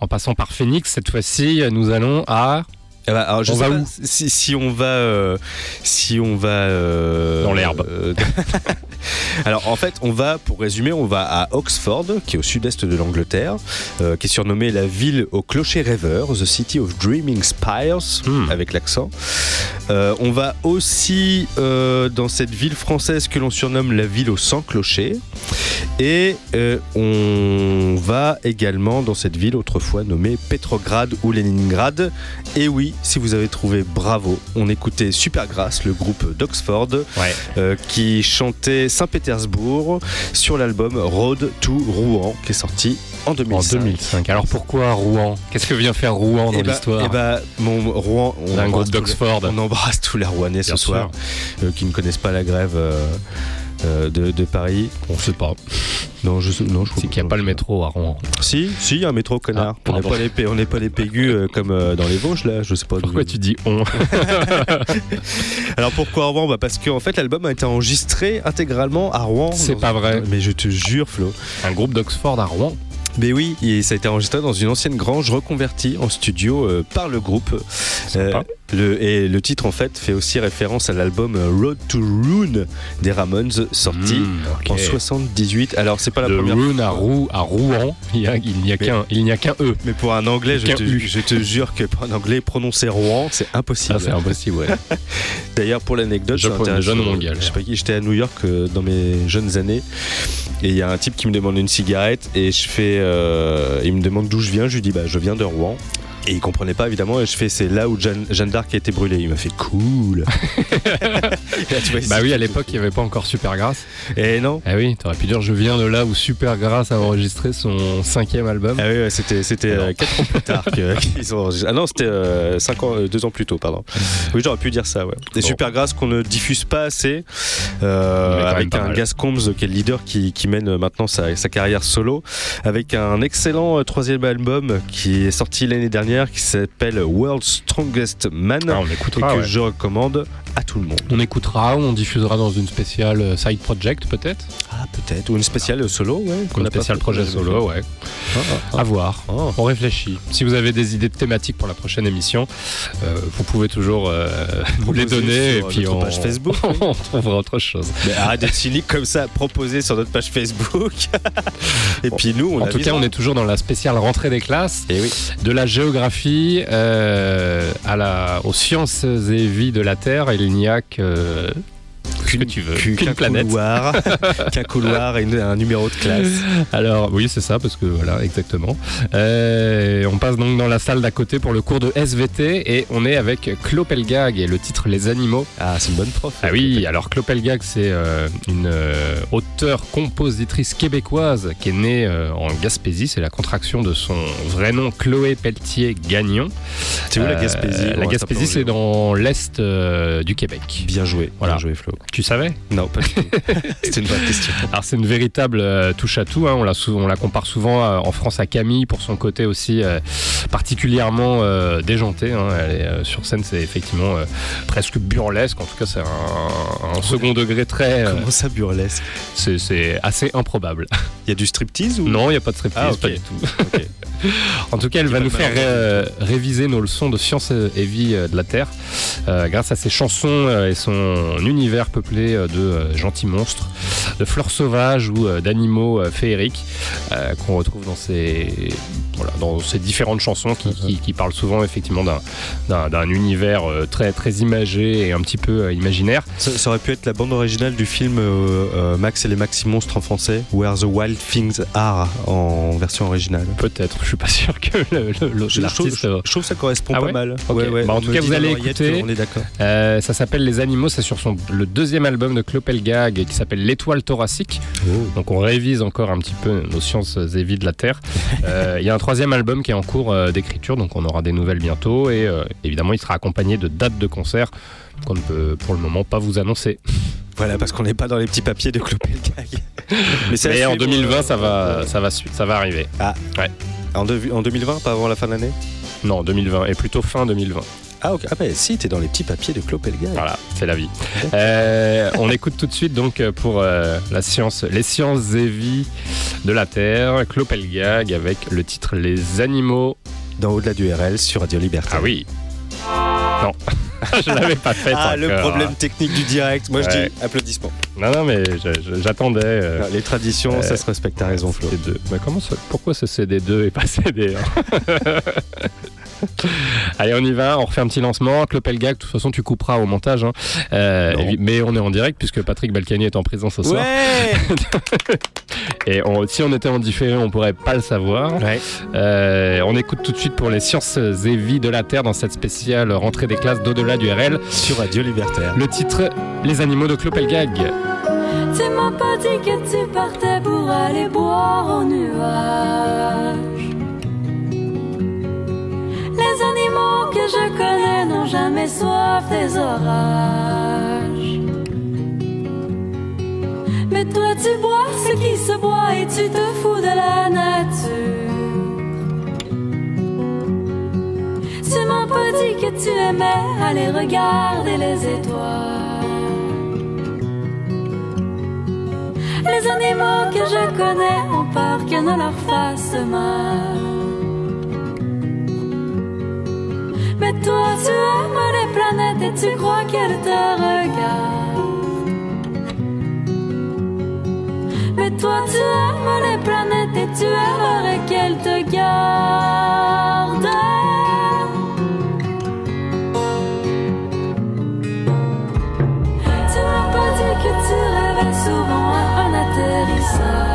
en passant par Phoenix. Cette fois-ci, nous allons à.
Eh ben, alors, je
On
sais
va
pas
où
si, si on va, euh, si on va euh,
Dans l'herbe.
euh, alors en fait, on va, pour résumer, on va à Oxford, qui est au sud-est de l'Angleterre, euh, qui est surnommée la ville au clocher rêveur, the city of dreaming spires,
Hmm.
avec l'accent. On va aussi dans cette ville française que l'on surnomme la ville aux 100 clochers, et on va également dans cette ville autrefois nommée Petrograd ou Leningrad. Et oui, si vous avez trouvé, bravo. On écoutait Supergrass, le groupe d'Oxford,
Ouais.
euh, qui chantait Saint-Pétersbourg sur l'album Road to Rouen, qui est sorti en
En
2005.
2005. Alors pourquoi Rouen? Qu'est-ce que vient faire Rouen dans
Eh bah-
l'histoire?
eh bah, mon Rouen, on
un
embrasse
groupe
tous les-
d'Oxford.
On embrasse tous les Rouennais
Bien
ce soir, euh, qui ne connaissent pas la grève euh, euh, de, de Paris.
On sait pas.
Non, je, non, je
C'est qu'il n'y a pas le métro à Rouen.
Si, si, il y a un métro, connard.
Ah,
on n'est pas les, P- on n'est pas les pégus euh, comme euh, dans les Vosges, là. Je sais pas.
Pourquoi tu dis on
Alors pourquoi Rouen? Bah Parce qu'en fait, l'album a été enregistré intégralement à Rouen.
C'est pas vrai.
Mais je te jure, Flo.
Un groupe d'Oxford à Rouen
Mais oui, et ça a été enregistré dans une ancienne grange reconvertie en studio euh, par le groupe.
Sympa.
le, et le titre en fait fait aussi référence à l'album euh, Road to Rune des Ramones sorti
Mmh, ok.
en 78. Alors c'est pas la
De
première
Rouen à, Rouen, à Rouen, il y a- il n'y a qu'un a qu'un E.
mais pour un anglais, je te,
U.
je te jure que pour un anglais, prononcer Rouen, c'est impossible.
Ça, c'est impossible, ouais.
D'ailleurs, pour l'anecdote,
Je.
Je sais pas qui, j'étais à New York euh, dans mes jeunes années et il y a un type qui me demande une cigarette et je fais, euh, il me demande d'où je viens, je lui dis bah je viens de Rouen. Et il comprenait pas évidemment et je fais c'est là où Jeanne, Jeanne d'Arc a été brûlée. Il m'a fait cool. Et là, tu vois,
bah oui, à l'époque, il n'y avait pas encore Supergrass.
Et non.
Ah oui, t'aurais pu dire je viens de là où Supergrass a enregistré son cinquième album.
Ah oui, ouais, c'était c'était euh, quatre ans plus tard qu'ils ont enregistré. Ah non, c'était euh, cinq ans, euh, deux ans plus tôt, pardon. Oui, j'aurais pu dire ça. Ouais. Et
Bon.
Supergrass qu'on ne diffuse pas assez, euh, avec un. Gas Combs qui est le leader qui, qui mène maintenant sa, sa carrière solo, avec un excellent troisième album qui est sorti l'année dernière, qui s'appelle World's Strongest Man,
Ah, on
et que
ouais.
je recommande à tout le monde.
On écoutera ou on diffusera dans une spéciale euh, side project peut-être
Ah peut-être ou une spéciale solo, ouais.
Une spéciale projet solo, ouais.
Ah, ah,
À voir.
ah. Ah.
On réfléchit. Si vous avez des idées de thématiques pour la prochaine émission, euh, vous pouvez toujours euh, nous les
Proposer
donner et puis on,
page Facebook.
on trouvera autre chose.
Mais arrête d'être cynique comme ça, proposé sur notre page Facebook. Et puis nous, on
en tout cas, on est toujours dans la spéciale rentrée des classes,
Et oui.
de la géographie euh, à la, aux sciences et vies de la Terre. Il n'y que tu veux, qu'une planète.
couloir, qu'un couloir et une- un numéro de classe.
Alors oui, c'est ça, parce que voilà, exactement. Euh, on passe donc dans la salle d'à côté pour le cours de SVT et on est avec Clopelgag et le titre Les animaux.
Ah, c'est une bonne prof.
Ah oui, alors Clopelgag, c'est euh, une euh, auteure-compositrice québécoise qui est née euh, en Gaspésie. C'est la contraction de son vrai nom, Chloé Pelletier Gagnon.
C'est où la Gaspésie?
La
reste
Gaspésie, c'est dans l'est du Québec.
Bien joué,
Voilà.
bien joué Flo.
Tu savais
Non, pas du tout. C'était une vraie question.
Alors c'est une véritable euh, touche à tout. hein. On, la sou- on la compare souvent euh, en France à Camille pour son côté aussi euh, particulièrement déjanté. hein. Elle est, sur scène, c'est effectivement presque burlesque. En tout cas, c'est un, un second degré très.
Comment ça burlesque?
c'est assez improbable.
Il y a du striptease ou?
Non, il n'y a pas de striptease,
Ah, ok.
pas du tout.
Ok.
En tout cas, elle va nous faire euh, réviser nos leçons de science et vie euh, de la Terre euh, grâce à ses chansons euh, et son univers peuplé de gentils monstres, de fleurs sauvages ou d'animaux féeriques euh, qu'on retrouve dans ces, voilà, dans ces différentes chansons qui, qui- qui parlent souvent effectivement d'un- d'un d'un univers euh, très, très imagé et un petit peu euh, imaginaire.
Ça, ça aurait pu être la bande originale du film euh, Max et les Maxi Monstres en français, Where the Wild Things Are en version originale.
Peut-être, je suis pas sûr que le- le- le-
Je, trouve,
l'artiste...
je trouve que ça correspond
Ah
pas
ouais
mal.
Bah, en tout cas, vous allez écouter.
On est d'accord.
Euh, ça s'appelle Les Animaux, c'est sur son, le deuxième album de Clopelgag qui s'appelle L'étoile thoracique. Donc on révise encore un petit peu nos sciences et vies de la Terre. Euh, Il y a un troisième album qui est en cours euh, d'écriture, donc on aura des nouvelles bientôt. Et euh, évidemment, il sera accompagné de dates de concert qu'on ne peut pour le moment pas vous annoncer.
Voilà, parce qu'on n'est pas dans les petits papiers de. Mais, c'est à
Mais en
suivre,
2020,
euh,
ça va, ça va, ça va arriver.
En, de- en 2020, pas avant la fin de l'année?
Non, 2020, et plutôt fin 2020.
Ah, ok. ah bah si, t'es dans les petits papiers de Clopelgag.
Voilà, c'est la vie. Euh, on écoute tout de suite donc pour euh, la science, les sciences et vies de la Terre, Clopelgag avec le titre Les animaux.
Dans Au-delà du RL sur Radio Liberté.
Ah oui. Non, je l'avais pas fait.
Ah, le
encore.
problème technique du direct. Moi, je dis applaudissements.
Non, non, mais j'attendais. euh,
Les traditions,
euh,
ça se respecte. T'as raison, Flo.
CD2. Mais comment ça, pourquoi c'est CD2 et pas CD1 Allez, on y va, on refait un petit lancement. Clopelgag, de toute façon, tu couperas au montage. hein. Euh, mais on est en direct puisque Patrick Balkany est en présence ce soir.
Ouais
Et on- si on était en différé, on pourrait pas le savoir.
Ouais.
Euh, on écoute tout de suite pour les sciences et vies de la Terre dans cette spéciale rentrée des classes d'au-delà du RL.
Sur Radio Libertaire.
Le titre Les animaux de Clopelgag.
Tu m'as pas dit que tu partais pour aller boire au nuage. Les animaux que je connais n'ont jamais soif des orages. Mais toi tu bois ce qui se boit et tu te fous de la nature. Tu m'as pas dit que tu aimais aller regarder les étoiles. Les animaux que je connais ont peur que ne leur fasse mal. Mais toi, tu aimes les planètes et tu crois qu'elles te regardent. Mais toi, tu aimes les planètes et tu aimerais qu'elles te gardent. Tu m'as pas dit que tu rêvais souvent à un atterrissage.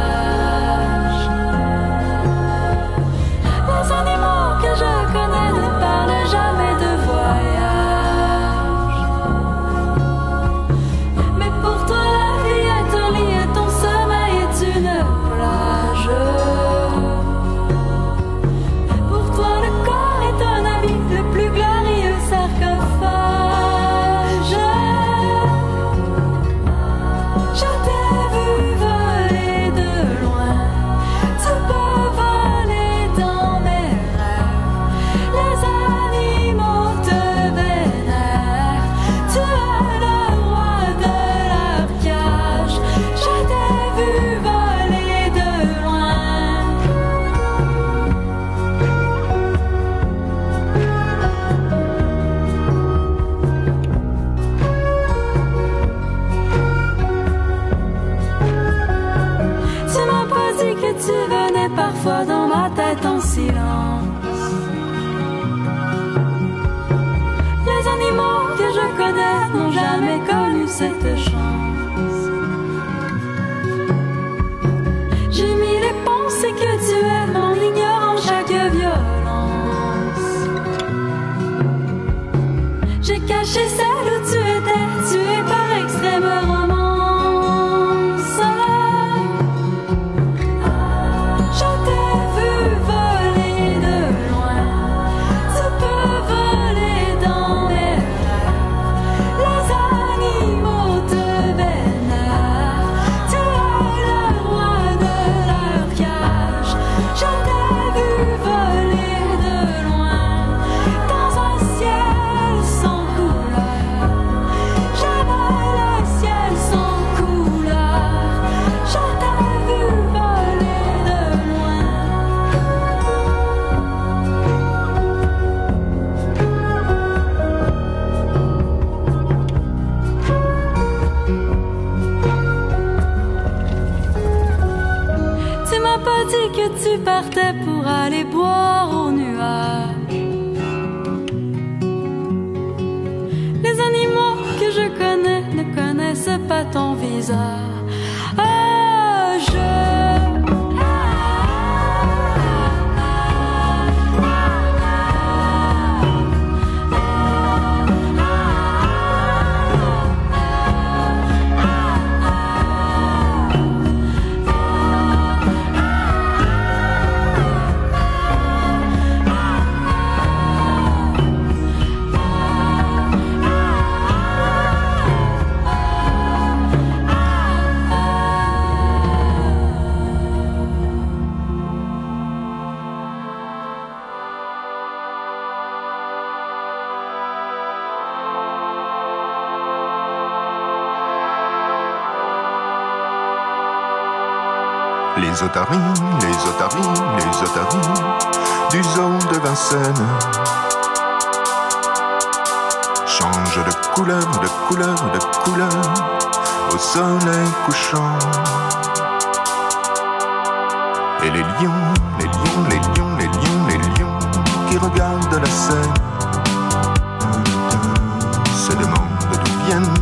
Otaries, les otaries, les otaries du zoo de Vincennes changent de couleur, de couleur, de couleur au soleil couchant. Et les lions, les lions, les lions, les lions, les lions qui regardent la scène se demandent d'où viennent,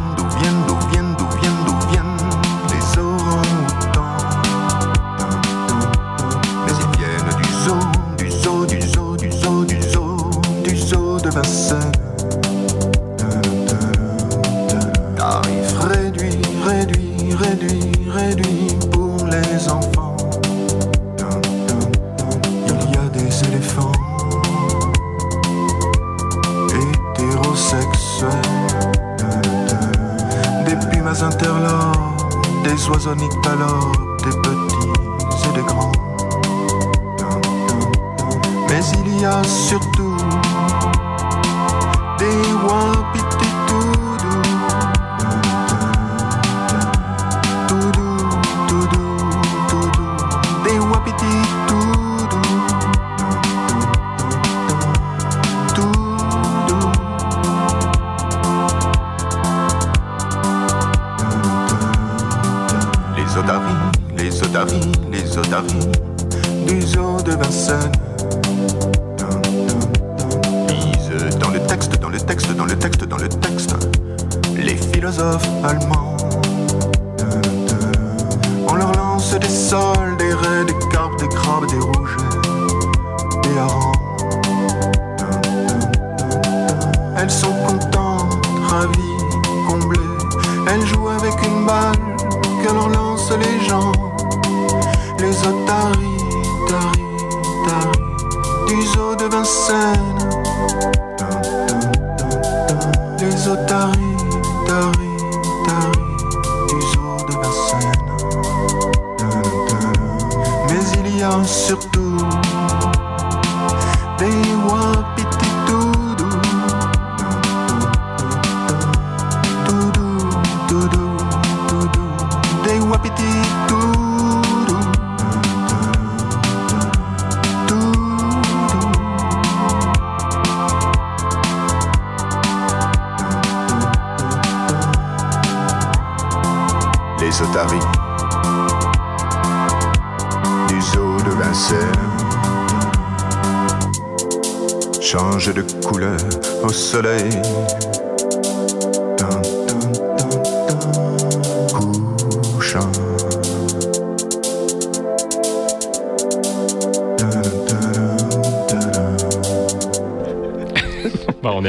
otaries, les otaries du zoo de Vincennes lisent dans le texte, dans le texte, dans le texte, dans le texte, les philosophes allemands. On leur lance des sols, Les otaries, taris, taris, du zoo de Vincennes. Les otaries, taris, taris, du zoo de Vincennes. Mais il y a surtout des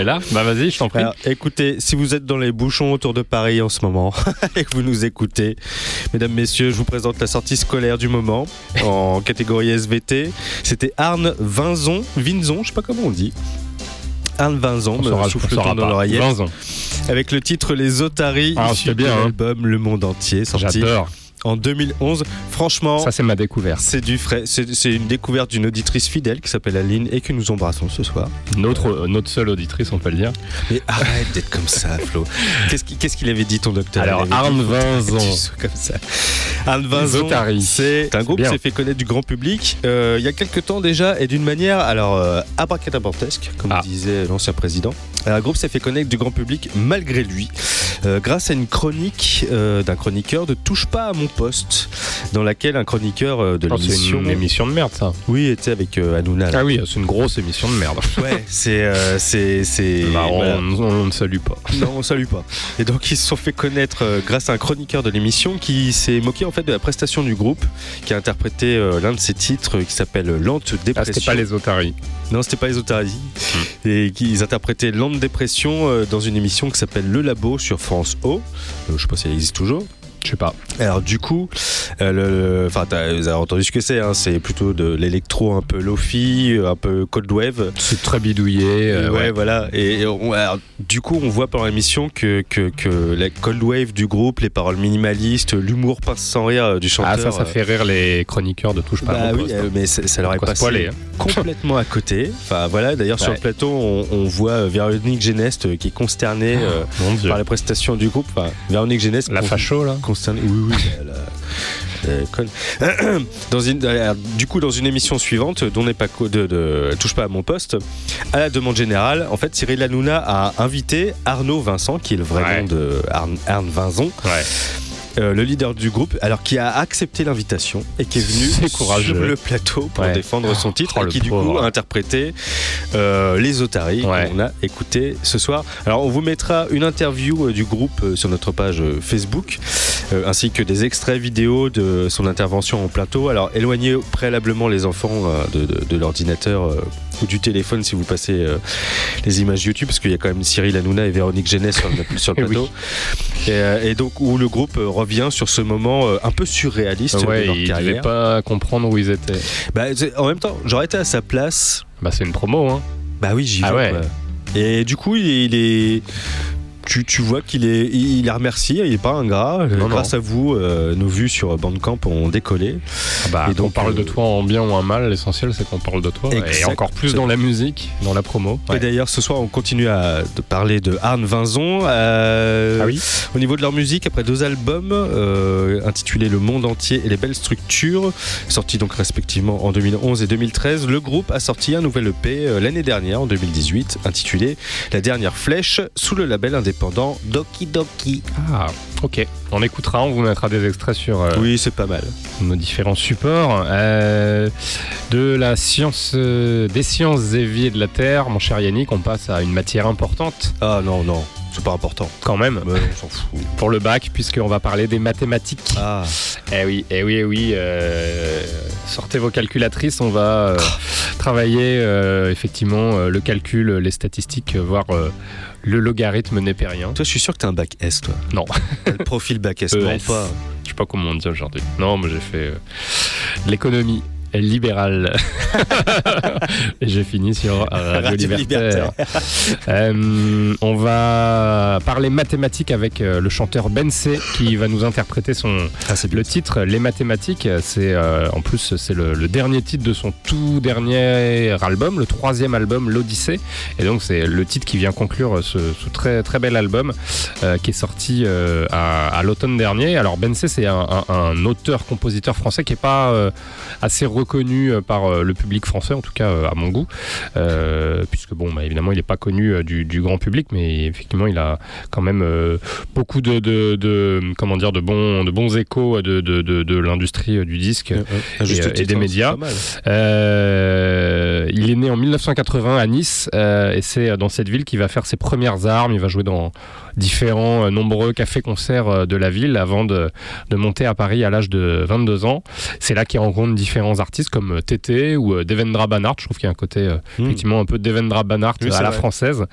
est là. Bah, vas-y, je t'en prie.
Alors, écoutez, si vous êtes dans les bouchons autour de Paris en ce moment et que vous nous écoutez, mesdames, messieurs, je vous présente la sortie scolaire du moment en catégorie SVT. C'était Arne Vinzon, Vinzon, je sais pas comment on dit. Arne Vinzon,
On
me
saura-
souffle dans l'oreillette.
Vinzon.
Avec le titre Les Otaries,
Ah,
issu
bien,
de
hein.
l'album Le Monde Entier, sorti en 2011. Franchement,
Ça, c'est ma découverte.
c'est du frais. C'est une découverte d'une auditrice fidèle qui s'appelle Aline et que nous embrassons ce soir.
Notre, euh, notre seule auditrice, on peut le dire.
Mais arrête d'être comme ça, Flo. Qu'est-ce qu'il avait dit ton docteur?
Alors, Arne Vinzon.
comme ça. Arne Vinzon, c'est un groupe qui s'est fait connaître du grand public euh, il y a quelques temps déjà et d'une manière alors euh, abracadabrantesque, comme
Ah.
disait l'ancien président. Un groupe s'est fait connaître du grand public malgré lui, euh, grâce à une chronique euh, d'un chroniqueur de Touche pas à mon poste, dans laquelle un chroniqueur euh, de
Oh, c'est
l'émission.
une émission de merde, ça.
Oui, était avec euh, Hanouna. là.
Ah oui, c'est une grosse émission de merde.
Ouais, c'est. euh, c'est. c'est-
Bah, on,
voilà.
on ne salue pas.
Non, on salue pas. Et donc ils se sont fait connaître euh, grâce à un chroniqueur de l'émission qui s'est moqué en fait de la prestation du groupe, qui a interprété euh, l'un de ses titres euh, qui s'appelle Lente
Ah,
dépression.
c'était pas les otaries.
Non, c'était pas les Otaries. Et qu'ils interprétaient Lente dépression euh, dans une émission qui s'appelle Le Labo sur France O. Euh, je sais pas si elle existe toujours.
Je sais pas.
Alors du coup, euh, le- enfin, vous avez entendu ce que c'est. hein, c'est plutôt de l'électro un peu lofi, un peu cold wave.
C'est très bidouillé. euh,
ouais,
ouais.
voilà. Et, et on- alors, du coup, on voit pendant l'émission que, que, que la cold wave du groupe, les paroles minimalistes, l'humour pince sans rire euh, du chanteur.
Ah, ça, ça
euh,
fait rire les chroniqueurs de Touche pas
bah oui,
poste.
euh, mais ça, ça leur est passé
hein.
complètement à côté. Enfin voilà, d'ailleurs sur le plateau, on, on voit euh, Véronique Geneste euh, qui est consternée euh,
Dieu.
par les prestations du groupe. Enfin, Véronique Geneste
La facho, là
Oui, oui. euh, euh. Dans une, euh, du coup, dans une émission suivante, dont n'est pas de, de touche pas à mon poste, à la demande générale, en fait, Cyril Hanouna a invité Arnaud Vincent, qui est le vrai
Ouais.
nom de Arn, Arne Vinzon, euh, le leader du groupe, alors qui a accepté l'invitation et qui est venu
courageux.
sur le plateau pour
Ouais.
défendre son titre
Oh,
et
le
qui du coup a interprété euh, Les Otaries
Ouais.
qu'on a écouté ce soir. Alors on vous mettra une interview euh, du groupe sur notre page Facebook euh, ainsi que des extraits vidéo de son intervention en plateau. Alors éloignez préalablement les enfants de, de- de l'ordinateur ou du téléphone si vous passez euh, les images YouTube parce qu'il y a quand même Cyril Hanouna et Véronique Genet sur le, sur le
Eh oui.
plateau. Et, euh, et donc où le groupe euh, revient sur ce moment un peu surréaliste
Ouais,
de leur
ils
carrière.
pas comprendre où ils étaient.
Bah, en même temps, j'aurais été à sa place.
Bah, c'est une promo, hein.
Bah oui, j'y vais.
Ah ouais.
quoi. Et du coup, il est. tu, tu vois qu'il est, il il a remercié, il est pas ingrat.
Non,
Grâce à vous, euh, nos vues sur Bandcamp ont décollé.
Ah Bah,
Et donc,
parle de
euh,
toi en bien ou en mal, l'essentiel c'est qu'on parle de toi. Et encore plus dans la musique, dans la promo.
Et d'ailleurs, ce soir, on continue à de parler de Arne Vinzon. euh,
Ah oui
Au niveau de leur musique, après deux albums euh, intitulés Le Monde entier et les belles structures, sortis donc respectivement en 2011 et 2013, le groupe a sorti un nouvel EP euh, l'année dernière, en 2018, intitulé La dernière flèche, sous le label indépendant Doki Doki.
Ah, ok. On écoutera, on vous mettra des extraits sur euh,
Oui, c'est pas mal.
nos différents supports. Euh, de la science, euh, des sciences et vie et de la Terre, mon cher Yannick, on passe à une matière importante.
Ah non, non, c'est pas important.
Quand même.
Mais on s'en fout.
Pour le bac, puisqu'on va parler des mathématiques.
Ah,
Eh oui, eh oui, eh oui. euh, sortez vos calculatrices, on va euh, travailler euh, effectivement euh, le calcul, les statistiques, euh, voire euh, le logarithme népérien.
toi, je suis sûr que t'as un bac S, toi.
Non,
le profil bac S, non
ES.
pas.
je sais pas comment on dit aujourd'hui. Non, mais j'ai fait euh, l'économie libérale. Et j'ai fini sur Radio,
Radio
Libertaire. Euh, on va parler mathématiques avec euh, le chanteur Ben C qui va nous interpréter son,
Ah.
Le titre Les mathématiques, c'est euh, en plus c'est le, le dernier titre de son tout dernier album, le troisième album, l'Odyssée. Et donc c'est le titre qui vient conclure ce, ce très très bel album euh, qui est sorti euh, à, à l'automne dernier. Alors Ben C c'est un, un- un auteur-compositeur français qui est pas euh, assez reconnu euh, par euh, le public français, en tout cas euh, à mon goût, Euh, puisque bon bah, évidemment il n'est pas connu du, du grand public, mais effectivement il a quand même euh, beaucoup de, de, de- comment dire de bons de bons échos de, de, l'industrie du disque et, des
hein,
médias. Euh, il est né en 1980 à Nice et c'est dans cette ville qu'il va faire ses premières armes. Il va jouer dans différents euh, nombreux cafés-concerts euh, de la ville avant de, de monter à Paris à l'âge de 22 ans. C'est là qu'il rencontre différents artistes comme euh, Tété ou Devendra Banhart. Je trouve qu'il y a un côté
Hmm.
effectivement un peu Devendra Banhart
Oui,
à la
vrai.
française.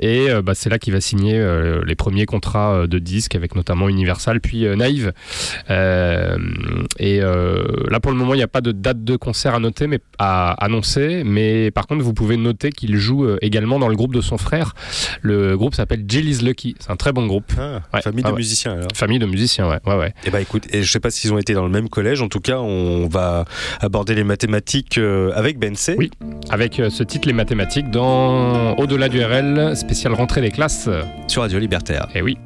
Et bah, c'est là qu'il va signer les premiers contrats de disques avec notamment Universal puis Naïve. Et là pour le moment il n'y a pas de date de concert à noter mais à annoncer, mais par contre vous pouvez noter qu'il joue également dans le groupe de son frère. Le groupe s'appelle Jelly's Lucky. C'est un très bon groupe.
Ah,
Ouais.
famille
Ah
de
ouais.
musiciens alors.
Famille de musiciens, ouais, ouais, ouais.
Eh ben écoute, et je sais pas s'ils ont été dans le même collège. En tout cas, on va aborder les mathématiques euh, avec Ben C.
Oui. Avec euh, ce titre les mathématiques dans Au-delà du RL spécial rentrée des classes.
sur Radio Libertaire.
Et oui.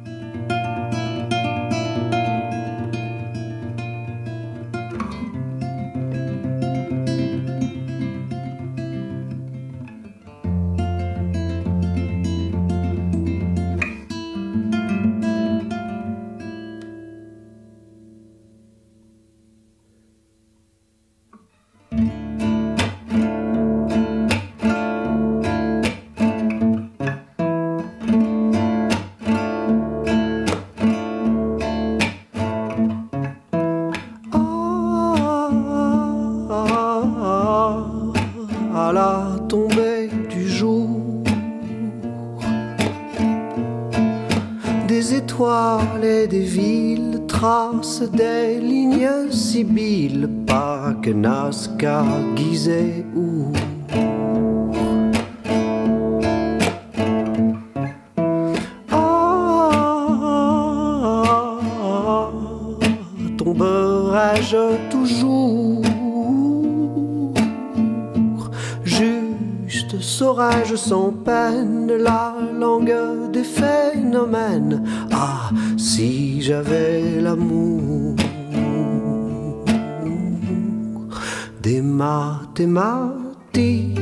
À la tombée du jour. Des étoiles et des villes tracent des lignes sibylles, pas que Nazca, Gizeh ou. sans peine la langue des phénomènes. Ah, si j'avais l'amour des mathématiques.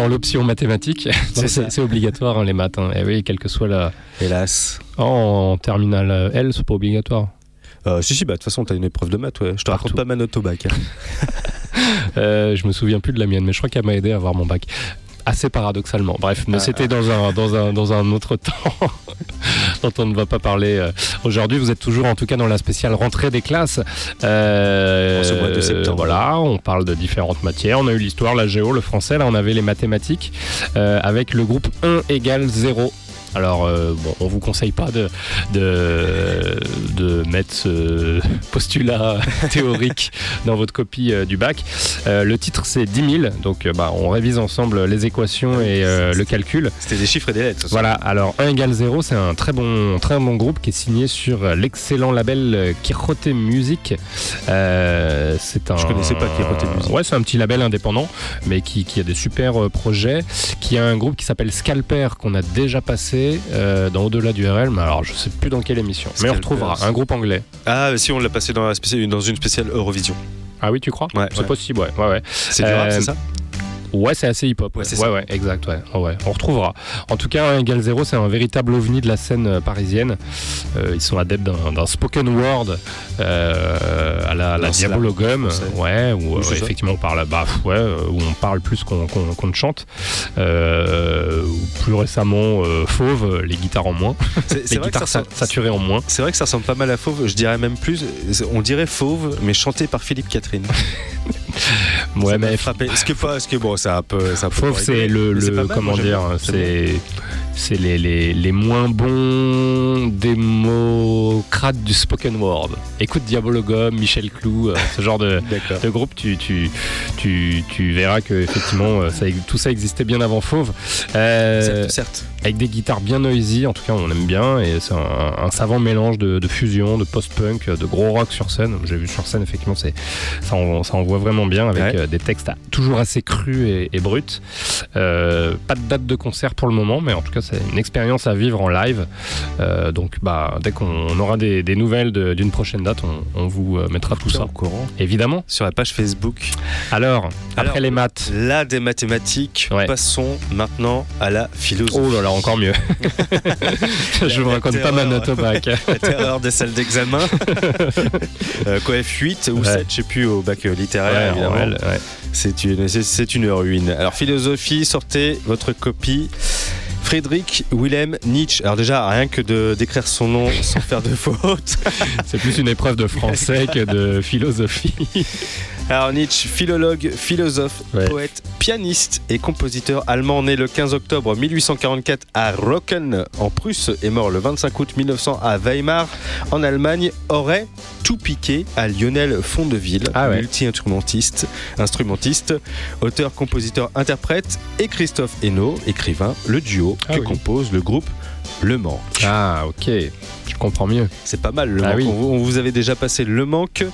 Dans
l'option mathématique.
C'est
obligatoire hein, les maths. hein. Et oui, quelle que soit la.
Hélas.
Oh, en terminale L, c'est pas obligatoire.
Euh, si, si, bah, de toute façon, t'as une épreuve de maths, ouais. Je te raconte pas ma note au bac. hein.
Euh, je me souviens plus de la mienne, mais je crois qu'elle m'a aidé à avoir mon bac. Assez paradoxalement. Bref, mais
Ah.
c'était dans un, dans, un, dans un autre temps dont on ne va pas parler euh, aujourd'hui. Vous êtes toujours en tout cas dans la spéciale rentrée des classes. Euh,
En ce mois de septembre.
Voilà, on parle de différentes matières. On a eu l'histoire, la géo, le français. Là, on avait les mathématiques euh, avec le groupe 1 égale 0. Alors, euh, bon, on vous conseille pas de, de, de mettre ce postulat théorique dans votre copie euh, du bac. Euh, le titre, c'est 10 000. Donc, euh, bah, on révise ensemble les équations et le calcul.
C'était des chiffres et des lettres.
Voilà, alors 1 égale 0, c'est un très bon, très bon groupe qui est signé sur l'excellent label Quixote Music. C'est un,
Je connaissais pas Quixote Music.
Ouais, c'est un petit label indépendant, mais qui, qui a des super projets. Qui a un groupe qui s'appelle Scalper qu'on a déjà passé euh, dans Au-delà du RL, mais alors je sais plus dans quelle émission. mais on retrouvera un groupe anglais.
Ah, si, on l'a passé dans, la spéciale- dans une spéciale Eurovision.
Ah oui, tu crois?
Ouais,
C'est
ouais.
possible, ouais. ouais, ouais.
C'est du rap,
Euh,
c'est ça?
Ouais, c'est assez hip-hop. Ouais, ouais,
ça.
ouais, exact. Ouais. Ouais, ouais. On retrouvera. En tout cas, 1 égale 0, c'est un véritable ovni de la scène euh, parisienne. Euh, ils sont adeptes d'un spoken word euh, à la, la. Ouais, où
Oui, c'est ça.
effectivement on parle, bah, ouais, où on parle plus qu'on ne chante. Euh, plus récemment, Fauve, les guitares en moins. Les guitares
ça
saturées en moins.
C'est vrai que ça ressemble pas mal à Fauve, je dirais même plus, on dirait Fauve, mais chanté par Philippe Catherine.
Ouais, mais
frappé. Ce que pas, ce que bon, c'est un peu, c'est un peu
Fauve, c'est le, le- comment dire, c'est c'est les, les, les moins bons démocrates du spoken word. Écoute Diabologum, Michel Clou, euh, ce genre de, de groupe, tu, tu, tu, tu verras que effectivement euh, ça, tout ça existait bien avant Fauve. Euh,
Certes, certes.
avec des guitares bien noisy, en tout cas on aime bien, et c'est un, un savant mélange de, de fusion, de post-punk, de gros rock sur scène. J'ai vu sur scène, effectivement, c'est, ça, en, ça envoie vraiment bien avec
Ouais.
des textes toujours assez crus et, et bruts. Euh, pas de date de concert pour le moment, mais en tout cas c'est une expérience à vivre en live. Euh, donc bah, dès qu'on aura des, des nouvelles de- d'une prochaine date, on, on vous euh, mettra tout ça.
au courant.
Évidemment.
Sur la page Facebook.
Alors, après les maths.
Là, des mathématiques,
Ouais.
passons maintenant à la philosophie.
Oh là là, encore mieux. Je vous raconte pas ma note au bac.
La terreur des salles d'examen. euh, quoi, F8 ou
Ouais.
7, je sais plus, au bac euh, littéraire,
Ouais,
évidemment. une, c'est une ruine. Alors, philosophie, sortez votre copie. Friedrich Wilhelm Nietzsche. Alors déjà, rien que de d'écrire son nom sans faire de faute.
C'est plus une épreuve de français que de philosophie.
Alors Nietzsche, philologue, philosophe,
Ouais.
poète, pianiste et compositeur allemand né le 15 octobre 1844 à Rocken en Prusse et mort le 25 août 1900 à Weimar en Allemagne, aurait tout piqué à Lionel Fondeville,
Ah ouais.
multi-instrumentiste, instrumentiste, auteur, compositeur, interprète, et Christophe Hainaut, écrivain, le duo
Ah
que
oui.
compose le groupe Le Manque.
Ah, ok. Je comprends mieux.
C'est pas mal le
Ah
manque.
oui.
On, vous- avait déjà passé le manque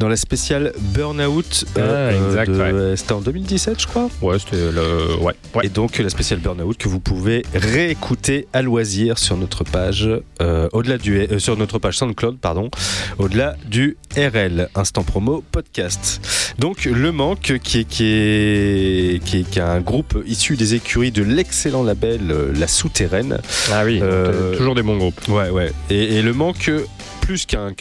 dans la spéciale Burnout.
Ah, exact,
de- C'était en 2017, je crois.
Ouais, c'était le. Ouais. ouais.
Et donc la spéciale Burnout que vous pouvez réécouter à loisir sur notre page euh, au-delà du euh, sur notre page SoundCloud pardon au-delà du RL instant promo podcast. Donc le manque qui est qui est qui est, qui est un groupe issu des écuries de l'excellent label euh, La Souterraine.
Ah oui,
Euh,
toujours des bons groupes.
Ouais, ouais. Et, et le manque, plus qu'un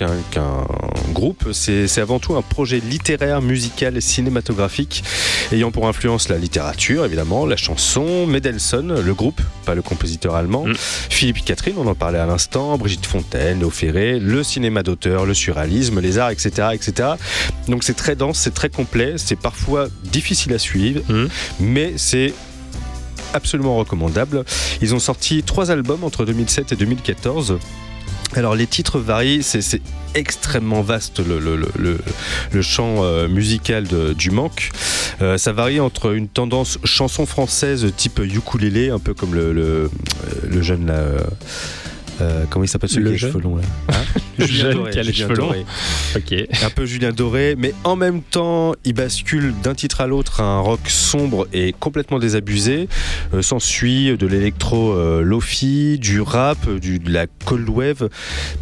groupe, c'est c'est avant tout un projet littéraire, musical et cinématographique, ayant pour influence la littérature, évidemment, la chanson, Mendelssohn, le groupe, pas le compositeur allemand,
Mm.
Philippe Catherine, on en parlait à l'instant, Brigitte Fontaine, Léo Ferré, le cinéma d'auteur, le surréalisme, les arts, etc. etc. Donc c'est très dense, c'est très complet, c'est parfois difficile à suivre,
Mm.
mais c'est absolument recommandable. Ils ont sorti trois albums entre 2007 et 2014. Alors les titres varient, c'est extrêmement vaste le, le- le- champ euh, musical de- du manque. Euh, ça varie entre une tendance chanson française type ukulélé, un peu comme le, le, le jeune là. euh, euh, comment il s'appelle celui
Le
qui a les
jeune
cheveux longs là?
Le
Julien Doré,
qui a les
Julien
cheveux longs.
Doré.
Ok.
un peu Julien Doré, mais en même temps, il bascule d'un titre à l'autre à un rock sombre et complètement désabusé. Euh, S'ensuit de l'électro euh, lofi, du rap, du, de la cold wave,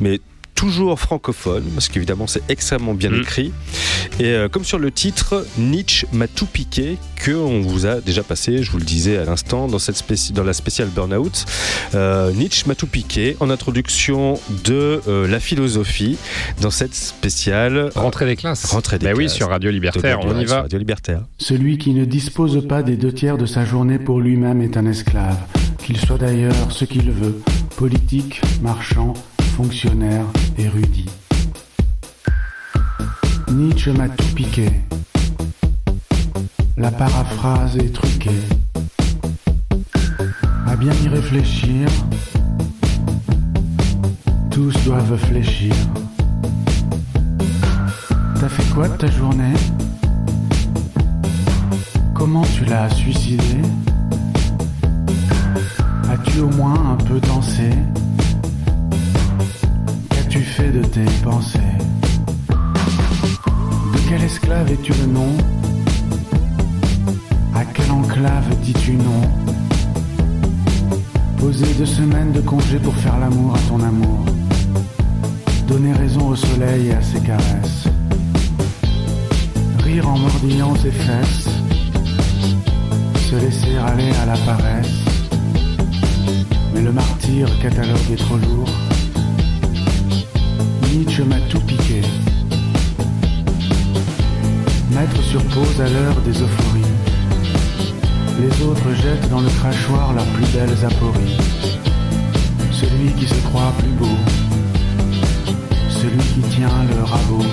mais toujours francophone, parce qu'évidemment c'est extrêmement bien
Mm.
écrit. Et euh, comme sur le titre, Nietzsche m'a tout piqué, que on vous a déjà passé, je vous le disais à l'instant, dans, cette spéci- dans la spéciale Burnout. Euh, Nietzsche m'a tout piqué, en introduction de euh, la philosophie, dans cette spéciale
Rentrée des classes.
Rentrée des
Ben oui,
classes.
sur Radio Libertaire, on y va.
Radio Libertaire.
Celui qui ne dispose pas des deux tiers de sa journée pour lui-même est un esclave, qu'il soit d'ailleurs ce qu'il veut, politique, marchand, fonctionnaire, érudit. Nietzsche m'a tout piqué. La paraphrase est truquée. À bien y réfléchir, tous doivent fléchir. T'as fait quoi de ta journée? Comment tu l'as suicidé? As-tu au moins un peu dansé? De tes pensées. De quel esclave es-tu le nom? À quelle enclave dis-tu non? Poser deux semaines de congé pour faire l'amour à ton amour. Donner raison au soleil et à ses caresses. Rire en mordillant ses fesses. Se laisser aller à la paresse. Mais le martyr catalogue est trop lourd. Nietzsche m'a tout piqué. Mettre sur pause à l'heure des euphories. Les autres jettent dans le crachoir leurs plus belles apories. Celui qui se croit plus beau. Celui qui tient le rabot.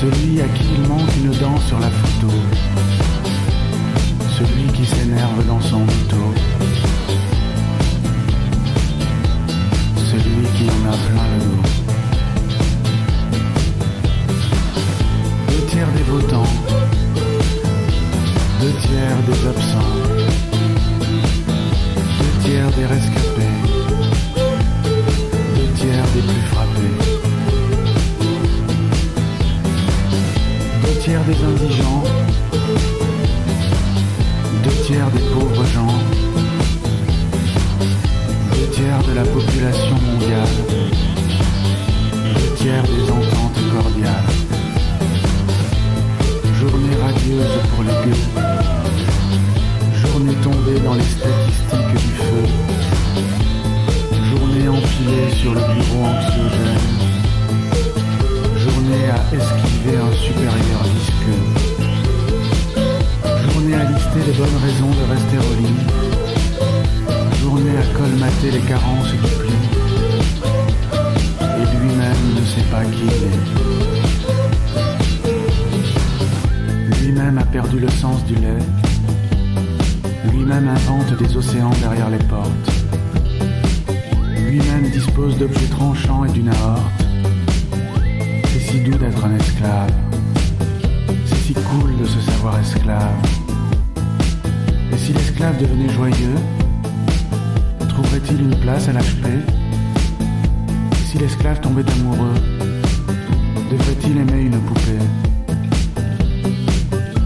Celui à qui il manque une dent sur la photo celui qui s'énerve dans son mytho, celui qui en a plein le dos. Deux tiers des votants, deux tiers des absents, deux tiers des rescapés, deux tiers des plus frappés, deux tiers des indigents deux tiers des pauvres gens, tiers de la population mondiale, deux tiers des ententes cordiales. Journée radieuse pour les gueux, journée tombée dans les statistiques du feu, journée empilée sur le bureau anxiogène, journée à esquiver un supérieur visqueux. Journée à lister les bonnes raisons de rester au lit, journée à colmater les carences du pli, et lui-même ne sait pas qui il est. Lui-même a perdu le sens du lait, lui-même invente des océans derrière les portes, lui-même dispose d'objets tranchants et d'une aorte. C'est si doux d'être un esclave. C'est si cool de se savoir esclave. Et si l'esclave devenait joyeux, trouverait-il une place à Et si l'esclave tombait amoureux, devrait-il aimer une poupée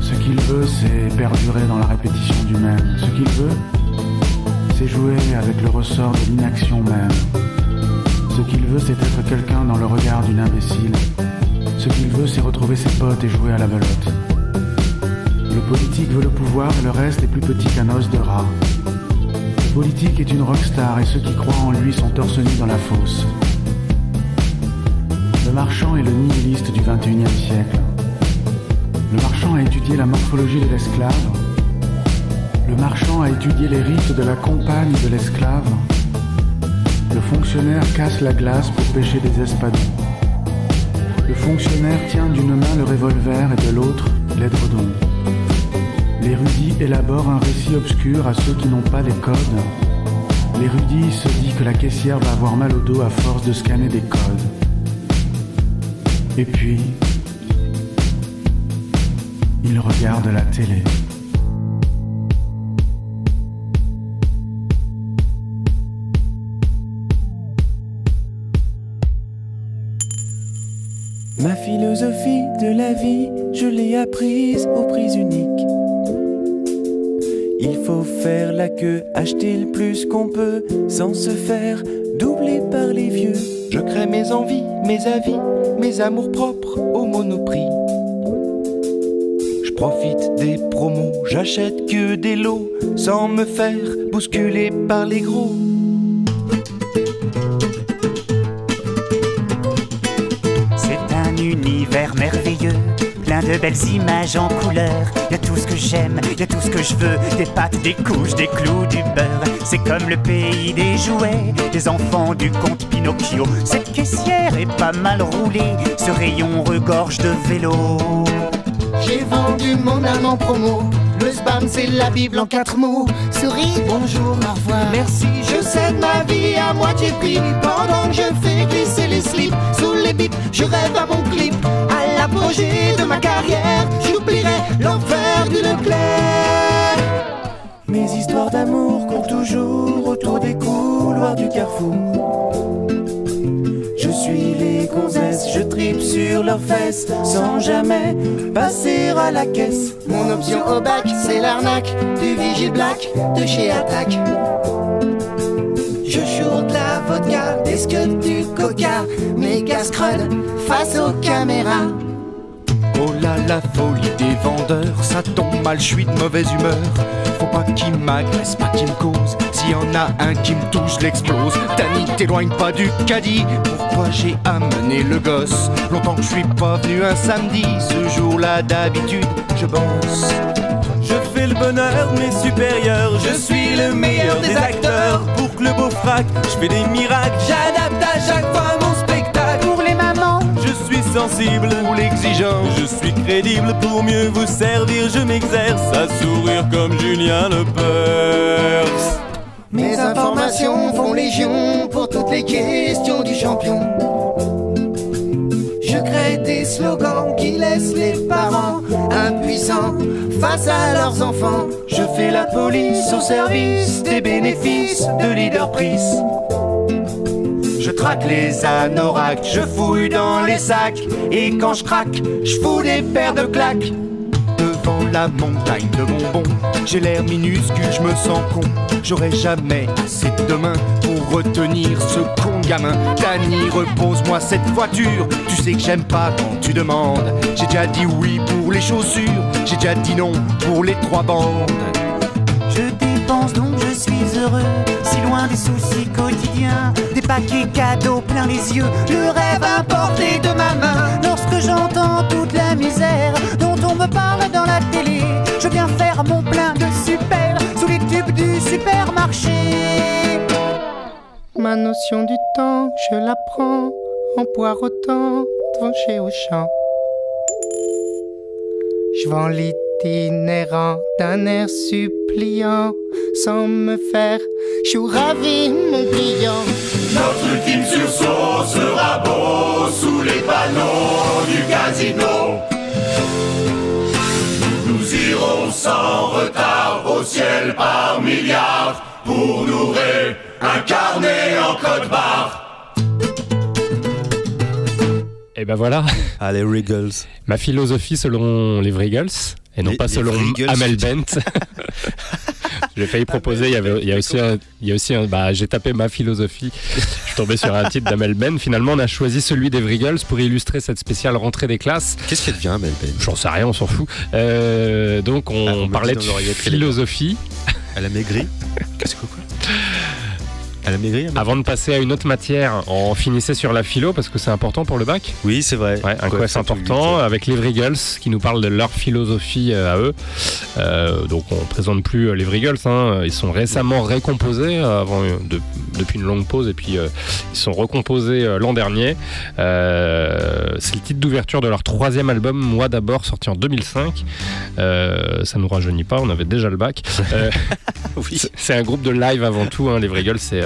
Ce qu'il veut, c'est perdurer dans la répétition du même. Ce qu'il veut, c'est jouer avec le ressort de l'inaction même. Ce qu'il veut, c'est être quelqu'un dans le regard d'une imbécile. Ce qu'il veut, c'est retrouver ses potes et jouer à la belote. Le politique veut le pouvoir et le reste est plus petit qu'un os de rat. Politique est une rockstar et ceux qui croient en lui sont torse dans la fosse. Le marchand est le nihiliste du 21e siècle. Le marchand a étudié la morphologie de l'esclave. Le marchand a étudié les rites de la compagne de l'esclave. Le fonctionnaire casse la glace pour pêcher des espadons. Le fonctionnaire tient d'une main le revolver et de l'autre l'édredon. L'érudit élabore un récit obscur à ceux qui n'ont pas les codes. L'érudit se dit que la caissière va avoir mal au dos à force de scanner des codes. Et puis, il regarde la télé.
Ma philosophie de la vie, je l'ai apprise aux prises uniques. Il faut faire la queue, acheter le plus qu'on peut, sans se faire doublé par les vieux. Je crée mes envies, mes avis, mes amours propres au monoprix. Je profite des promos, j'achète que des lots sans me faire bousculer par les gros.
De belles images en couleur. Y a tout ce que j'aime, y a tout ce que je veux, des pâtes, des couches, des clous, du beurre. C'est comme le pays des jouets, des enfants du conte Pinocchio. Cette caissière est pas mal roulée, ce rayon regorge de vélos.
J'ai vendu mon âme en promo. Le spam, c'est la Bible en quatre mots. Souris, bonjour, au revoir. Merci, je cède ma vie à moitié prix. Pendant que je fais glisser les slips sous les bips, je rêve à mon clip. À l'apogée de ma carrière, j'oublierai l'enfer du Leclerc.
Mes histoires d'amour courent toujours autour des couloirs du carrefour. Je suis les gonzesses, je tripe sur leurs fesses sans jamais passer à la caisse.
Mon option au bac, c'est l'arnaque du vigile black de chez Attaque. Je chourde la vodka, des scuds, du coca, méga scrud face aux caméras.
Oh là la folie des vendeurs, ça tombe mal, je suis de mauvaise humeur. Faut pas qu'il m'agresse, pas qu'il me cause. S'il y en a un qui me touche, je l'explose. Danny, t'éloigne pas du caddie. Pourquoi j'ai amené le gosse? Longtemps que je suis pas venu un samedi. Ce jour-là, d'habitude, je bosse.
Je fais le bonheur de mes supérieurs, je suis le meilleur des acteurs. Pour que le beau frac, je fais des miracles, j'adapte à chaque fois mon spectacle.
Pour les mamans,
Je suis sensible pour l'exigence, je suis crédible pour mieux vous servir, je m'exerce à sourire comme Julien Lepers.
Mes informations font légion pour toutes les questions du champion. Je crée des slogans qui laissent les parents impuissants face à leurs enfants.
Je fais la police au service des bénéfices de Leader Price. Je traque les anoraks, je fouille dans les sacs. Et quand je craque, je fous des paires de claques. La montagne de bonbons, j'ai l'air minuscule, je me sens con. J'aurai jamais assez de main pour retenir ce con gamin. Danny, repose-moi cette voiture. Tu sais que j'aime pas quand tu demandes. J'ai déjà dit oui pour les chaussures, j'ai déjà dit non pour les trois bandes.
Je dépense donc je suis heureux, loin des soucis quotidiens, des paquets cadeaux plein les yeux, le rêve importé de ma main. Lorsque j'entends toute la misère dont on me parle dans la télé, je viens faire mon plein de super sous les tubes du supermarché.
Ma notion du temps, je la prends en poireautant devant chez Auchan. Je vends l'itinérant d'un air suppliant sans me faire chou ravi mon client.
Notre ultime sursaut sera beau sous les panneaux du casino. Nous irons sans retard au ciel par milliards pour nous réincarner en code barre.
Et ben voilà.
Allez, Regals.
Ma philosophie selon les Vrigals, et non
Les-
pas
les
selon. Amel Bent. J'ai failli proposer, il y, avait, il y a aussi un, il y a aussi un- bah, j'ai tapé ma philosophie, je suis tombé sur un titre d'Amel Ben. Finalement, on a choisi celui des Vrigals pour illustrer cette spéciale rentrée des classes.
Qu'est-ce qu'elle devient, Amel Ben
J'en sais rien, on s'en fout. Euh, donc, on,
Ah, on
parlait de philosophie.
Elle a maigri? Qu'est-ce que quoi? Elle a maigri Amel
Avant de passer à une autre matière, on finissait sur la philo parce que c'est important pour le bac.
Oui, c'est vrai.
Ouais, un quest important avec les Vrigals qui nous parlent de leur philosophie euh, à eux. Euh, donc on présente plus euh, les Vrigals, hein. ils sont récemment récomposés avant, de- depuis une longue pause et puis euh, ils sont recomposés l'an dernier. Euh, c'est le titre d'ouverture de leur troisième album, Moi d'abord, sorti en 2005. Euh, ça nous rajeunit pas, on avait déjà le bac. C'est- un groupe de live avant tout, hein, les Vrigals, c'est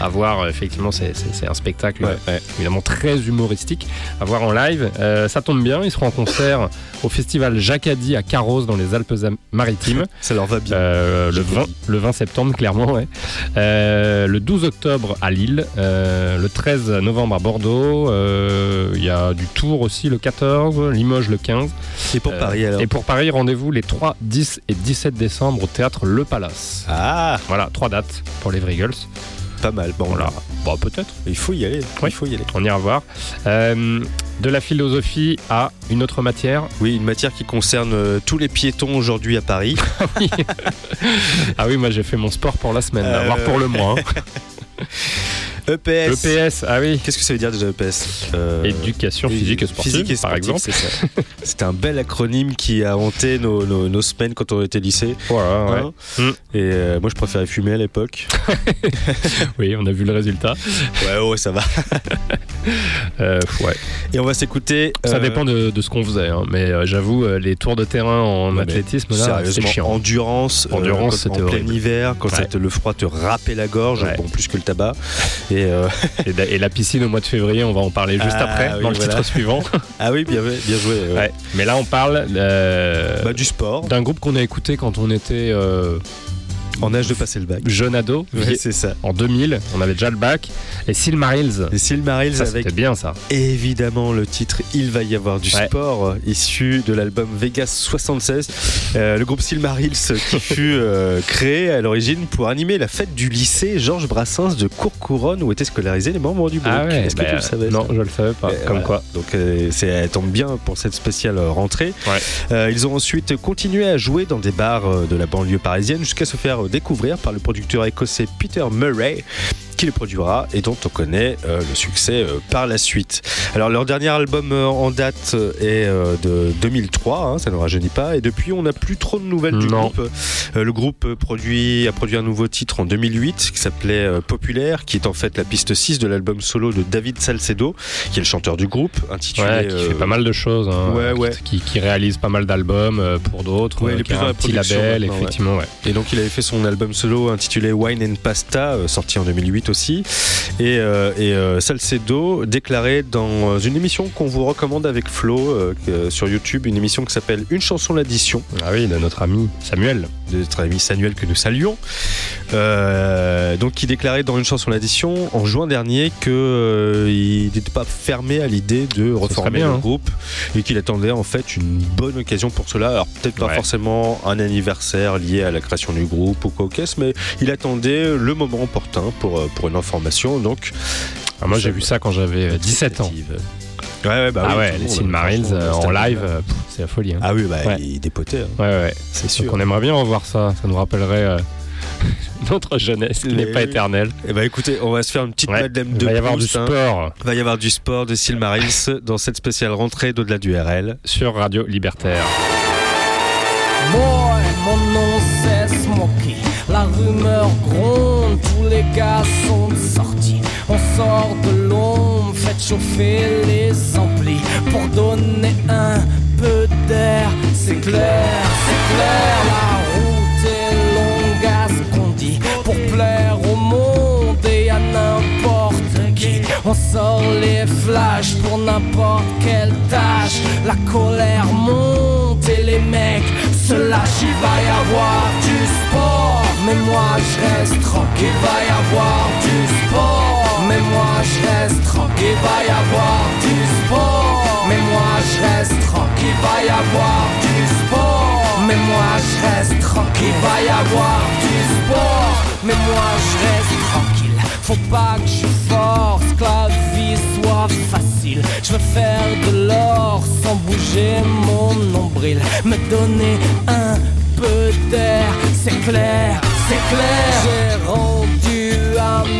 à voir, euh, effectivement, c'est- un spectacle euh, évidemment très humoristique à voir en live. Euh, ça tombe bien, ils seront en concert au festival Jacadi à Carros dans les Alpes-Maritimes.
Ça leur va bien.
le, 20, le 20 septembre, clairement, ouais. Euh, le 12 octobre à Lille, euh, le 13 novembre à Bordeaux, euh, il y a du Tour aussi le 14, Limoges le 15.
Et pour Paris, alors
Et pour Paris, rendez-vous les 3, 10 et 17 décembre au théâtre Le Palace.
Ah
Voilà, trois dates pour les Vrigals.
Pas mal. Bon,
Voilà.
là,
Bon, peut-être.
il faut y aller.
Oui.
Il faut y aller.
On ira voir. Euh, de la philosophie à une autre matière.
Oui, une matière qui concerne euh, tous les piétons aujourd'hui à Paris.
Ah oui, moi j'ai fait mon sport pour la semaine,
Euh,
voire pour le mois. hein.
EPS.
EPS, ah oui.
Qu'est-ce que ça veut dire déjà EPS Euh,
Éducation physique et sportive,
physique et
par
sportive,
exemple.
c'est ça. C'était un bel acronyme qui a hanté nos, nos- nos semaines quand on était lycée.
Voilà, ouais.
Hein
Mm.
Et euh, moi, je préférais fumer à l'époque.
Oui, on a vu le résultat.
Ouais, ouais, ça va.
Euh, ouais.
Et on va s'écouter.
Ça dépend de, de ce qu'on faisait, hein. mais j'avoue, les tours de terrain en
Ouais,
athlétisme, là, c'est chiant.
endurance,
Endurance,
en plein
horrible.
hiver, quand
Ouais.
le froid te râpait la gorge, bon plus que le tabac. Et euh,
Et, da- et la piscine au mois de février, on va en parler juste
Ah,
après,
oui,
dans le
voilà.
titre suivant.
ah oui, bien, bien joué. ouais.
Ouais. Mais là, on parle euh,
Bah, du sport,
d'un groupe qu'on a écouté quand on était euh,
en âge de passer le bac.
jeune ado,
Ouais, c'est ça.
en 2000. On avait déjà le bac. Et Silmarils,
Les Silmarils
ça
avec
c'était bien ça.
évidemment le titre Il va y avoir du
Ouais.
sport, euh, issu de l'album Vegas 76. Euh, le groupe Silmarils qui fut euh, créé à l'origine pour animer la fête du lycée Georges Brassens de Courcouronne où étaient scolarisés les membres du groupe.
Ah ouais,
Est-ce que
bah,
tu le savais
Non, je le savais pas. Comme
voilà.
quoi.
Donc euh, elle tombe bien pour cette spéciale rentrée. Ils ont ensuite continué à jouer dans des bars de la banlieue parisienne jusqu'à se faire découvrir par le producteur écossais Peter Murray qui le produira et dont on connaît euh, le succès euh, par la suite. Alors leur dernier album euh, en date est de 2003, hein, ça ne rajeunit pas, et depuis on n'a plus trop de nouvelles du
Non.
groupe. Le groupe produit, a produit un nouveau titre en 2008 qui s'appelait Populaire, qui est en fait la piste 6 de l'album solo de David Salcedo, qui est le chanteur du groupe, intitulé...
Ouais, qui fait pas mal de choses. hein,
ouais,
qui-
ouais.
Qui, qui réalise pas mal d'albums pour d'autres.
Ouais,
qui
plus
a un petit label, effectivement.
Et donc il avait fait son album solo intitulé Wine and Pasta, sorti en 2008 aussi. Et, euh, et euh, Salcedo déclaré dans une émission qu'on vous recommande avec Flo euh, sur YouTube, une émission qui s'appelle Une chanson l'addition,
Ah oui, de notre ami Samuel.
de notre ami Samuel que nous saluons. Donc qui déclarait dans Une chanson l'addition en juin dernier qu'il n'était pas fermé à l'idée de reformer
bien,
le
hein.
groupe et qu'il attendait en fait une bonne occasion pour cela. Alors peut-être pas
Ouais.
forcément un anniversaire lié à la création du groupe ou quoi que mais il attendait le moment opportun pour, pour une information. Donc
Ah, moi, j'ai vu ça quand j'avais euh, 17 ans.
Ouais, ouais, bah
ah
oui,
ouais, les Silmarils
franchement,
euh, en live, euh, c'est la folie. hein.
Ah oui, bah
Ouais.
il dépotait. hein.
Ouais, ouais.
C'est
Donc
sûr.
on aimerait bien revoir ça. Ça nous rappellerait euh, notre jeunesse qui n'est pas
oui.
éternelle.
Eh ben écoutez, on va se faire une petite
Ouais,
Madeleine
il
de
va y avoir du
hein.
sport
Il va y avoir du sport de Silmarils dans cette spéciale rentrée d'au-delà du RL.
sur Radio Libertaire.
Boy, mon nom c'est Smokey. La rumeur gronde, sont sortis. On sort de l'ombre, faites chauffer les amplis pour donner un peu d'air. C'est clair, c'est clair, la route est longue à ce qu'on dit pour plaire au monde et à n'importe qui. On sort les flashs pour n'importe quelle tâche. La colère monte et les mecs se lâchent. Il va y avoir du sport, mais moi je reste tranquille. Il va y avoir du sport, mais moi je reste tranquille. Il va y avoir du sport, mais moi je reste tranquille. Il va y avoir du sport, mais moi je reste tranquille. Il va y avoir du sport, mais moi je reste tranquille. Faut pas que je force, que la vie soit facile. Je veux faire de l'or sans bouger mon nombril. Me donner un peu d'air, c'est clair, c'est clair. J'ai rendu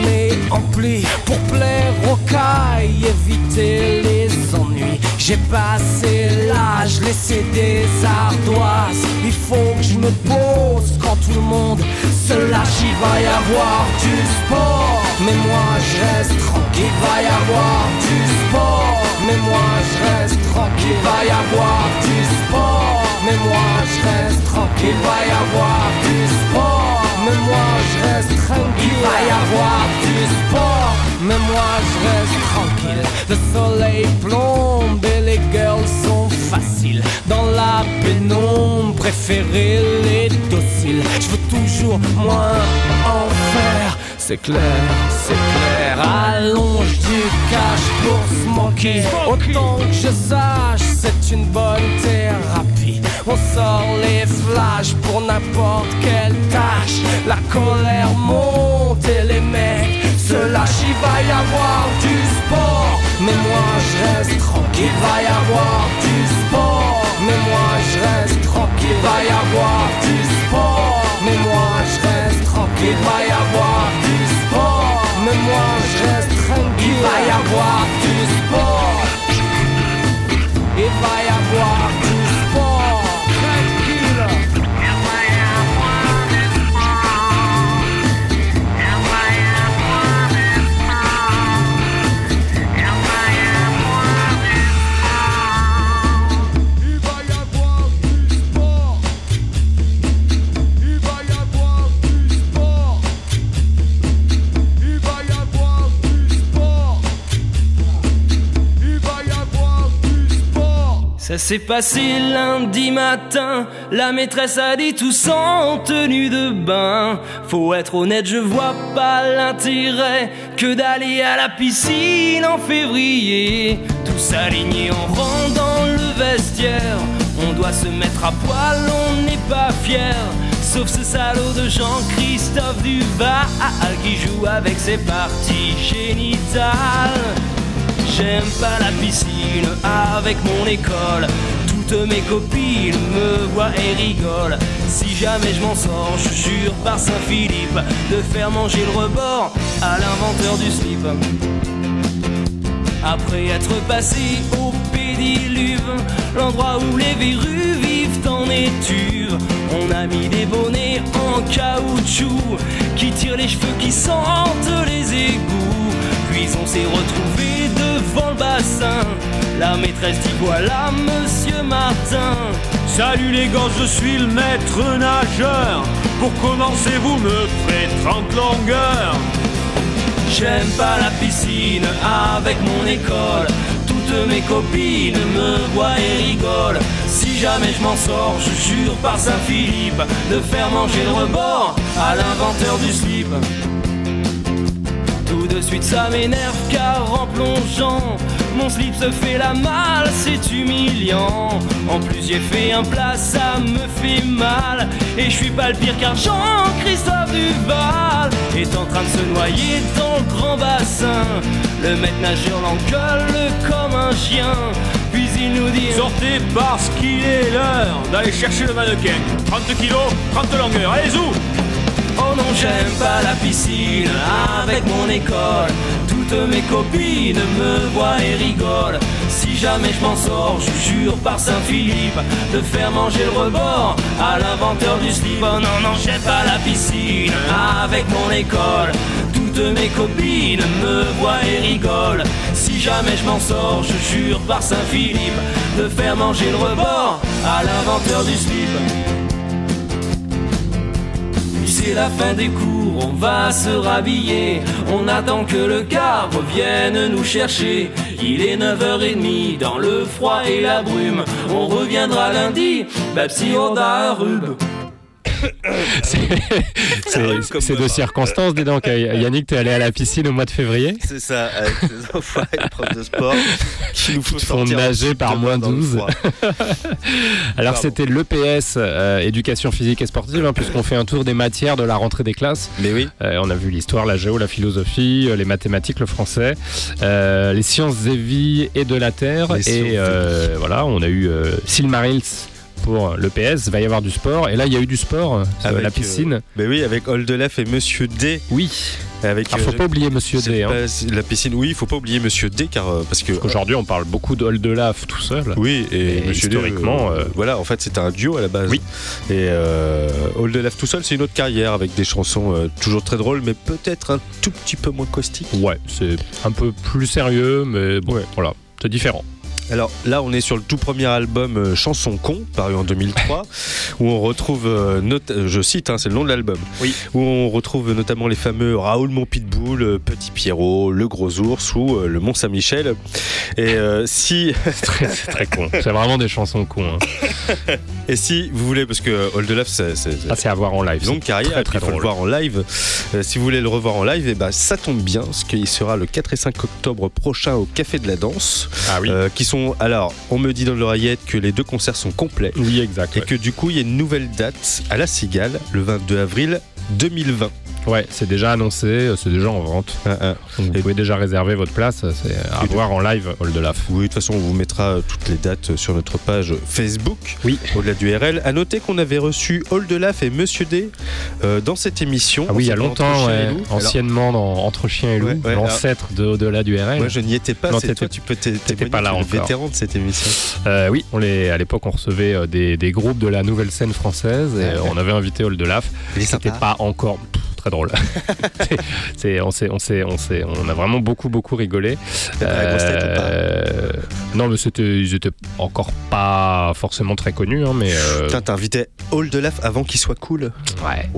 mes amplis pour plaire aux cailles, éviter les ennuis. J'ai passé l'âge, laissé des ardoises. Il faut que je me pose quand tout le monde se lâche. Il va y avoir du sport, mais moi je reste tranquille. Il va y avoir du sport, mais moi je reste tranquille. Il va y avoir du sport, mais moi je reste tranquille. Il va y avoir du sport, mais moi je reste tranquille. Il va y avoir du sport, mais moi je reste tranquille. Le soleil plombe et les girls sont faciles. Dans la pénombre, préférer les dociles. Je veux toujours moins en faire. C'est clair, c'est clair. Allonge du cash pour se manquer. Autant que je sache, c'est une bonne thérapie. On sort les flashs pour n'importe quelle tâche. La colère monte et les mecs lâche, il va y avoir du sport. Mais moi je reste tranquille, il va y avoir du sport. Mais moi je reste tranquille, il va y avoir du sport. Mais moi je reste tranquille, il va y avoir du sport. Mais moi je reste tranquille, il va y avoir du sport. Il va y s'est passé lundi matin, la maîtresse a dit tous en tenue de bain. Faut être honnête, je vois pas l'intérêt que d'aller à la piscine en février. Tous alignés, on rentre dans le vestiaire. On doit se mettre à poil, on n'est pas fier. Sauf ce salaud de Jean-Christophe Duval qui joue avec ses parties génitales. J'aime pas la piscine avec mon école. Toutes mes copines me voient et rigolent. Si jamais je m'en sors, je jure par Saint-Philippe de faire manger le rebord à l'inventeur du slip. Après être passé au pédiluve, l'endroit où les verrues vivent en étuve, on a mis des bonnets en caoutchouc qui tirent les cheveux qui sentent les égouts. Puis on s'est retrouvés bassin. La maîtresse dit voilà, monsieur Martin.
Salut les gars, je suis le maître nageur. Pour commencer, vous me ferez 30 longueurs.
J'aime pas la piscine avec mon école. Toutes mes copines me voient et rigolent. Si jamais je m'en sors, je jure par Saint-Philippe de faire manger le rebord à l'inventeur du slip. De suite ça m'énerve car en plongeant Mon slip se fait la malle, c'est humiliant En plus j'ai fait un plat, ça me fait mal Et je suis pas le pire car Jean-Christophe Duval Est en train de se noyer dans le grand bassin Le maître nageur l'engueule comme un chien Puis il nous dit
Sortez parce qu'il est l'heure d'aller chercher le mannequin. 30 kilos, 30 longueurs. Allez, zou
Oh non, j'aime pas la piscine avec mon école. Toutes mes copines me voient et rigolent. Si jamais je m'en sors, je jure par Saint-Philippe de faire manger le rebord à l'inventeur du slip. Oh non, non, j'aime pas la piscine avec mon école. Toutes mes copines me voient et rigolent. Si jamais je m'en sors, je jure par Saint-Philippe de faire manger le rebord à l'inventeur du slip. C'est la fin des cours, on va se rhabiller. On attend que le car revienne nous chercher. Il est 9h30 dans le froid et la brume. On reviendra lundi, Babsi on a un.
C'est de circonstances, dis donc. euh, Yannick, t'es allé à la piscine au mois de février
C'est ça, avec ces enfants et profs de sport qui nous font sortir
nager par moins
dans le
12.
froid.
Alors c'était l'EPS, euh, éducation physique et sportive, hein, puisqu'on fait un tour des matières de la rentrée des classes.
Mais oui.
on a vu l'histoire, la géo, la philosophie, euh, les mathématiques, le français, euh, les sciences des vies et de la terre.
Les
et euh, voilà, on a eu euh, Silmarils pour l'EPS, va y avoir du sport. Et là, il y a eu du sport, euh,
Avec,
la piscine.
euh, mais oui, avec Oldelef et Monsieur D.
Oui.
Avec,
Alors, faut
euh,
pas oublier Monsieur D, hein.
pas- La piscine, oui, il faut pas oublier Monsieur D, car euh, parce que
Aujourd'hui, on parle beaucoup d'Oldelaf tout seul.
Oui, et,
Et
Monsieur D,
historiquement,
euh,
euh,
voilà, en fait, c'était un duo à la base.
Oui.
Et euh, Oldelef tout seul, c'est une autre carrière avec des chansons euh, toujours très drôles, mais peut-être un tout petit peu moins caustiques.
Ouais, c'est un peu plus sérieux, mais bon, voilà, c'est différent.
Alors là, on est sur le tout premier album euh, Chanson con, paru en 2003, où on retrouve, euh, euh, je cite, hein, c'est le nom de l'album, où on retrouve notamment les fameux Raoul Mon Pitbull, euh, Petit Pierrot, Le Gros Ours ou euh, Le Mont Saint-Michel. Et si.
c'est très, con. C'est vraiment des chansons cons. hein.
Et si vous voulez, parce que Oldelaf, c'est c'est-
Ah, c'est à voir en live.
longue
c'est
carrière,
très, très
il faut le voir en live. Si vous voulez le revoir en live, et ben ça tombe bien, parce qu'il sera le 4 et 5 octobre prochain au Café de la Danse.
Ah oui.
Qui sont, alors, on me dit dans l'oreillette que les deux concerts sont complets.
Oui, exact.
Et
ouais.
que du coup, il y a une nouvelle date à La Cigale, le 22 avril 2020.
Ouais, c'est déjà annoncé, euh, c'est déjà en vente. Donc vous pouvez déjà réserver votre place, euh, c'est à
Et de-
voir en live Hall de Laf.
Oui, de toute façon, on vous mettra euh, toutes les dates sur notre page Facebook.
Oui.
Au-delà du RL. À noter qu'on avait reçu Oldelaf et Monsieur D euh, dans cette émission.
Ah oui, il y a
Entre
longtemps,
et
ouais.
Alors,
anciennement dans Entre Chien et Loup,
Ouais, ouais,
l'ancêtre de Au-delà du RL.
moi, je n'y étais pas.
Non,
toi, tu peux t'é-
t'étais pas là encore.
vétéran de cette émission.
Euh, oui, on les, à l'époque, on recevait des, des groupes de la nouvelle scène française et
ouais.
on avait invité Hall de Laf. C'était
sympa.
Encore très drôle. C'est- on, s'est, on, s'est, on, s'est, on a vraiment beaucoup, beaucoup rigolé.
T'as
Euh, non, mais c'était, ils étaient encore pas forcément très connus, hein, mais. euh,
Putain, t'invitais Oldelaf avant qu'il soit cool.
Ouais.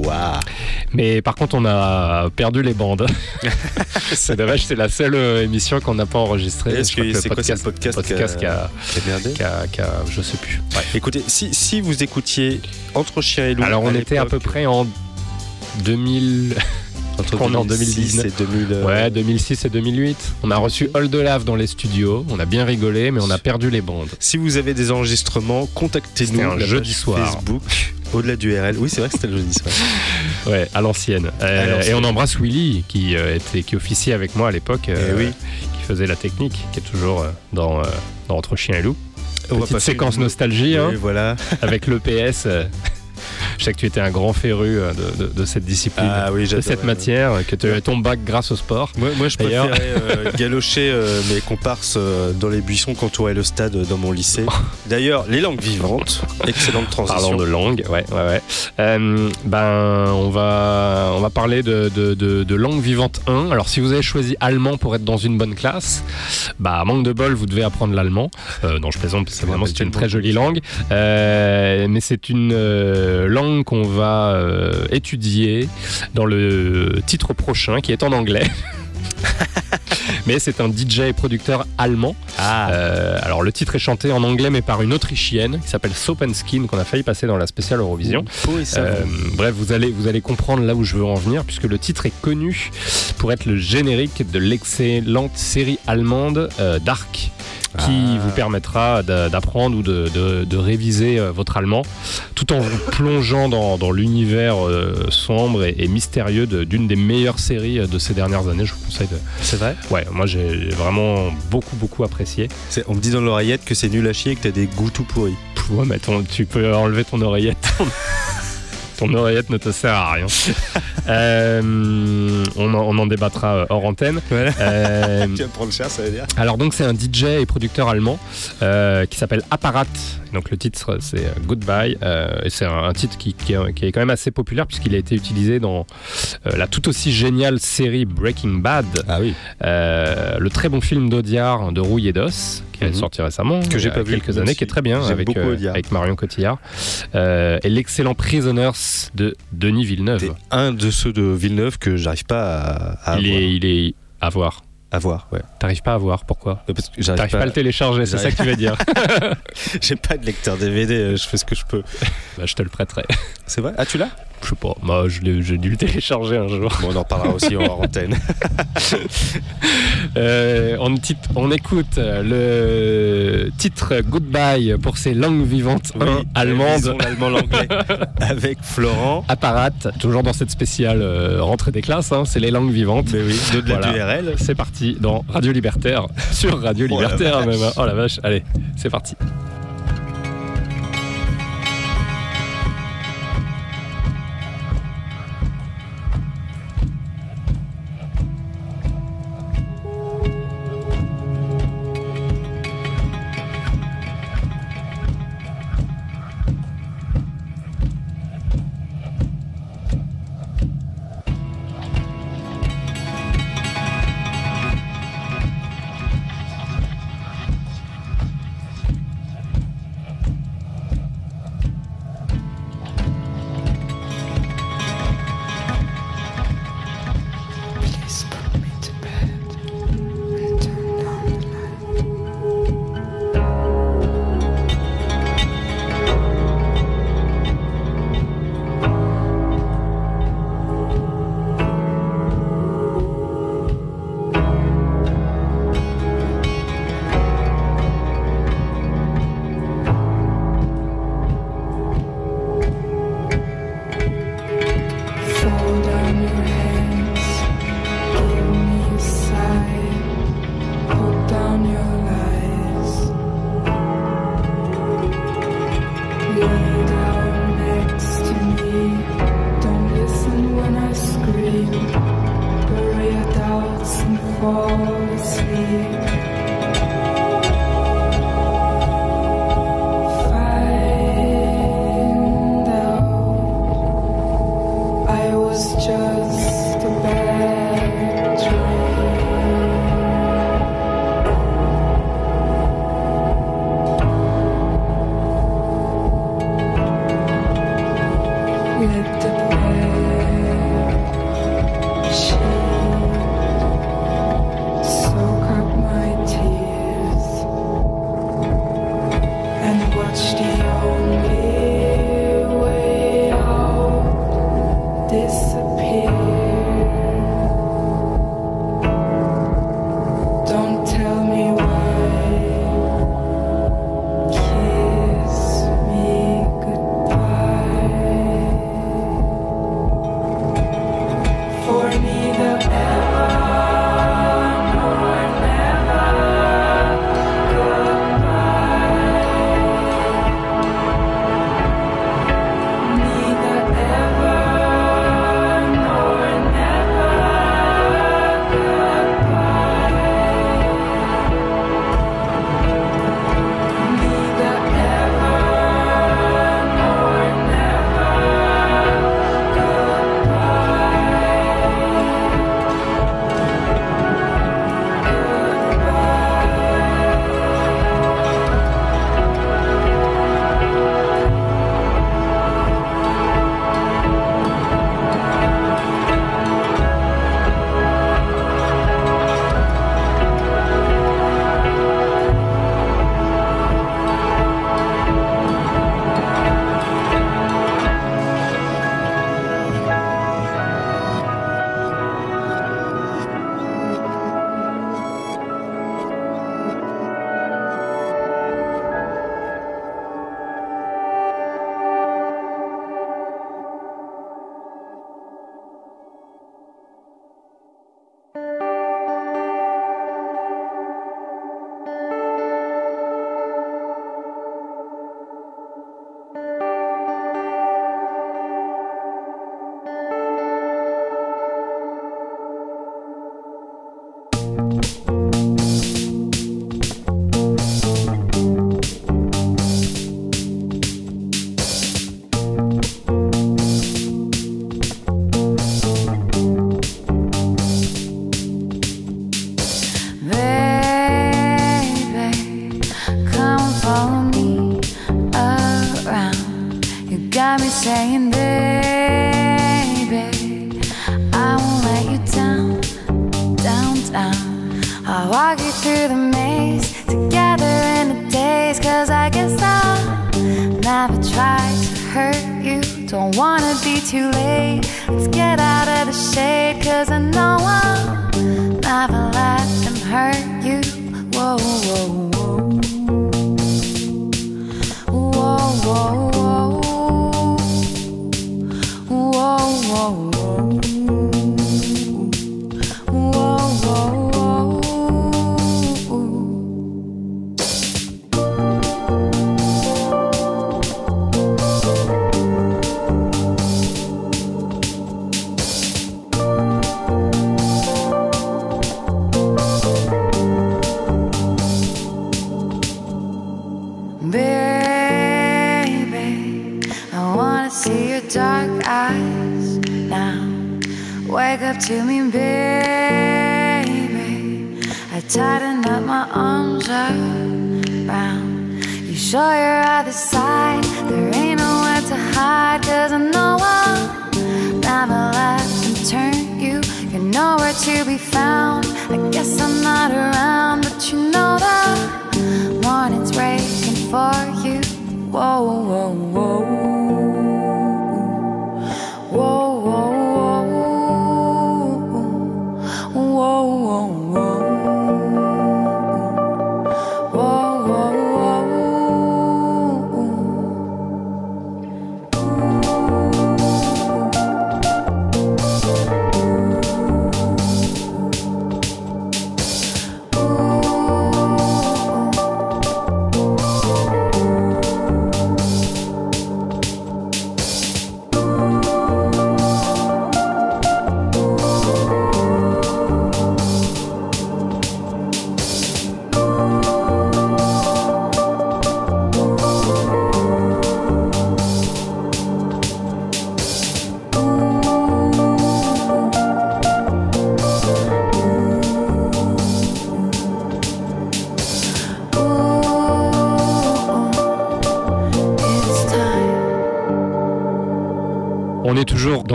Mais par contre, on a perdu les bandes. c'est dommage, c'est la seule euh, émission qu'on n'a pas enregistrée.
Est-ce que c'est quoi, c'est le podcast
podcast
qui a- qui a
qui je sais plus. Ouais.
Écoutez, si, si vous écoutiez Entre Chien et Loup.
Alors, on était à peu près en 2000.
Entre
on est en
2006
2019.
et 2000. euh,
Ouais, 2006 et 2008. On a reçu Oldelaf dans les studios. On a bien rigolé, mais on a perdu les bandes.
Si vous avez des enregistrements, contactez-nous.
Un jeudi soir.
Facebook, au-delà du RL. Oui, c'est vrai que c'était le jeudi soir.
Ouais, à l'ancienne. Euh,
À l'ancienne.
et on embrasse Willy, qui, euh, était, qui officiait avec moi à l'époque, euh,
Eh oui.
qui faisait la technique, qui est toujours dans, dans Entre Chien et Loup.
On
Petite séquence
une-
nostalgie, hein,
voilà.
avec l'EPS. Euh, je sais que tu étais un grand féru euh, de, de- de cette discipline,
Ah oui,
de cette matière, que tu as ton bac grâce au sport.
Moi, moi, je préférais euh, galocher euh, mes comparses euh, dans les buissons est le stade euh, dans mon lycée. D'ailleurs, les langues vivantes, excellente transition.
Parlant de langue, ouais, ouais, ouais. Euh, ben, on va, on va parler de, de, de- langue vivante 1. Alors, si vous avez choisi allemand pour être dans une bonne classe, bah, manque de bol, vous devez apprendre l'allemand. Euh, non, je plaisante, parce que vraiment, c'est une très jolie langue. Euh, mais c'est une euh, langue qu'on va euh, étudier dans le titre prochain, qui est en anglais. mais c'est un DJ et producteur allemand. Euh, alors le titre est chanté en anglais mais par une autrichienne qui s'appelle Soap and Skin qu'on a failli passer dans la spéciale Eurovision.
Et.
Euh, bref, vous allez, vous allez comprendre là où je veux en venir puisque le titre est connu pour être le générique de l'excellente série allemande euh, Dark qui
Ah.
vous permettra d'a- d'apprendre ou de, de- de réviser euh, votre allemand tout en vous plongeant dans, dans l'univers euh, sombre et, et mystérieux de- d'une des meilleures séries euh, de ces dernières années. Je vous conseille de.
C'est vrai?
Ouais, moi j'ai vraiment beaucoup beaucoup apprécié.
On me dit dans l'oreillette que c'est nul à chier et que t'as des goûts tout pourris.
Ouais, mais ton- tu peux enlever ton oreillette. Ton oreillette ne te sert à rien. Euh, on, en, on en débattra euh, hors antenne. Euh,
tu vas prendre cher, ça veut dire
alors donc c'est un DJ et producteur allemand euh, qui s'appelle Apparat. Donc le titre c'est euh, Goodbye. Euh, et c'est un, un titre qui, qui est, qui est quand même assez populaire puisqu'il a été utilisé dans euh, la tout aussi géniale série Breaking Bad.
Ah oui.
Euh, le très bon film d'Audiard de Rouille et d'Os qui est
Mhm.
sorti récemment,
Que j'ai pas vu,
quelques années, qui est très bien avec, euh, avec Marion Cotillard. Euh, et l'excellent Prisoners de Denis Villeneuve.
Un de ceux de Villeneuve que j'arrive pas à, à
il,
avoir.
est, il est à voir.
À voir, ouais.
T'arrives pas à voir, pourquoi
Parce que j'arrive
T'arrives pas, à le télécharger, c'est ça que tu veux dire
J'ai pas de lecteur DVD, euh, je fais ce que je peux.
Bah, je te le prêterai.
C'est vrai? Ah, tu l'as?
Je sais pas, moi je l'ai- j'ai dû le télécharger un jour.
Bon, on en parlera aussi en antenne.
Euh, on, écoute le titre Goodbye pour ces langues vivantes
Oui,
un, allemandes.
l'allemand, l'anglais. Avec Florent.
Apparat, toujours dans cette spéciale euh, rentrée des classes, hein, c'est les langues vivantes.
Mais oui, du RL.
C'est parti dans Radio Libertaire, sur Radio
Oh la
Libertaire même. hein. Oh la vache, allez, c'est parti.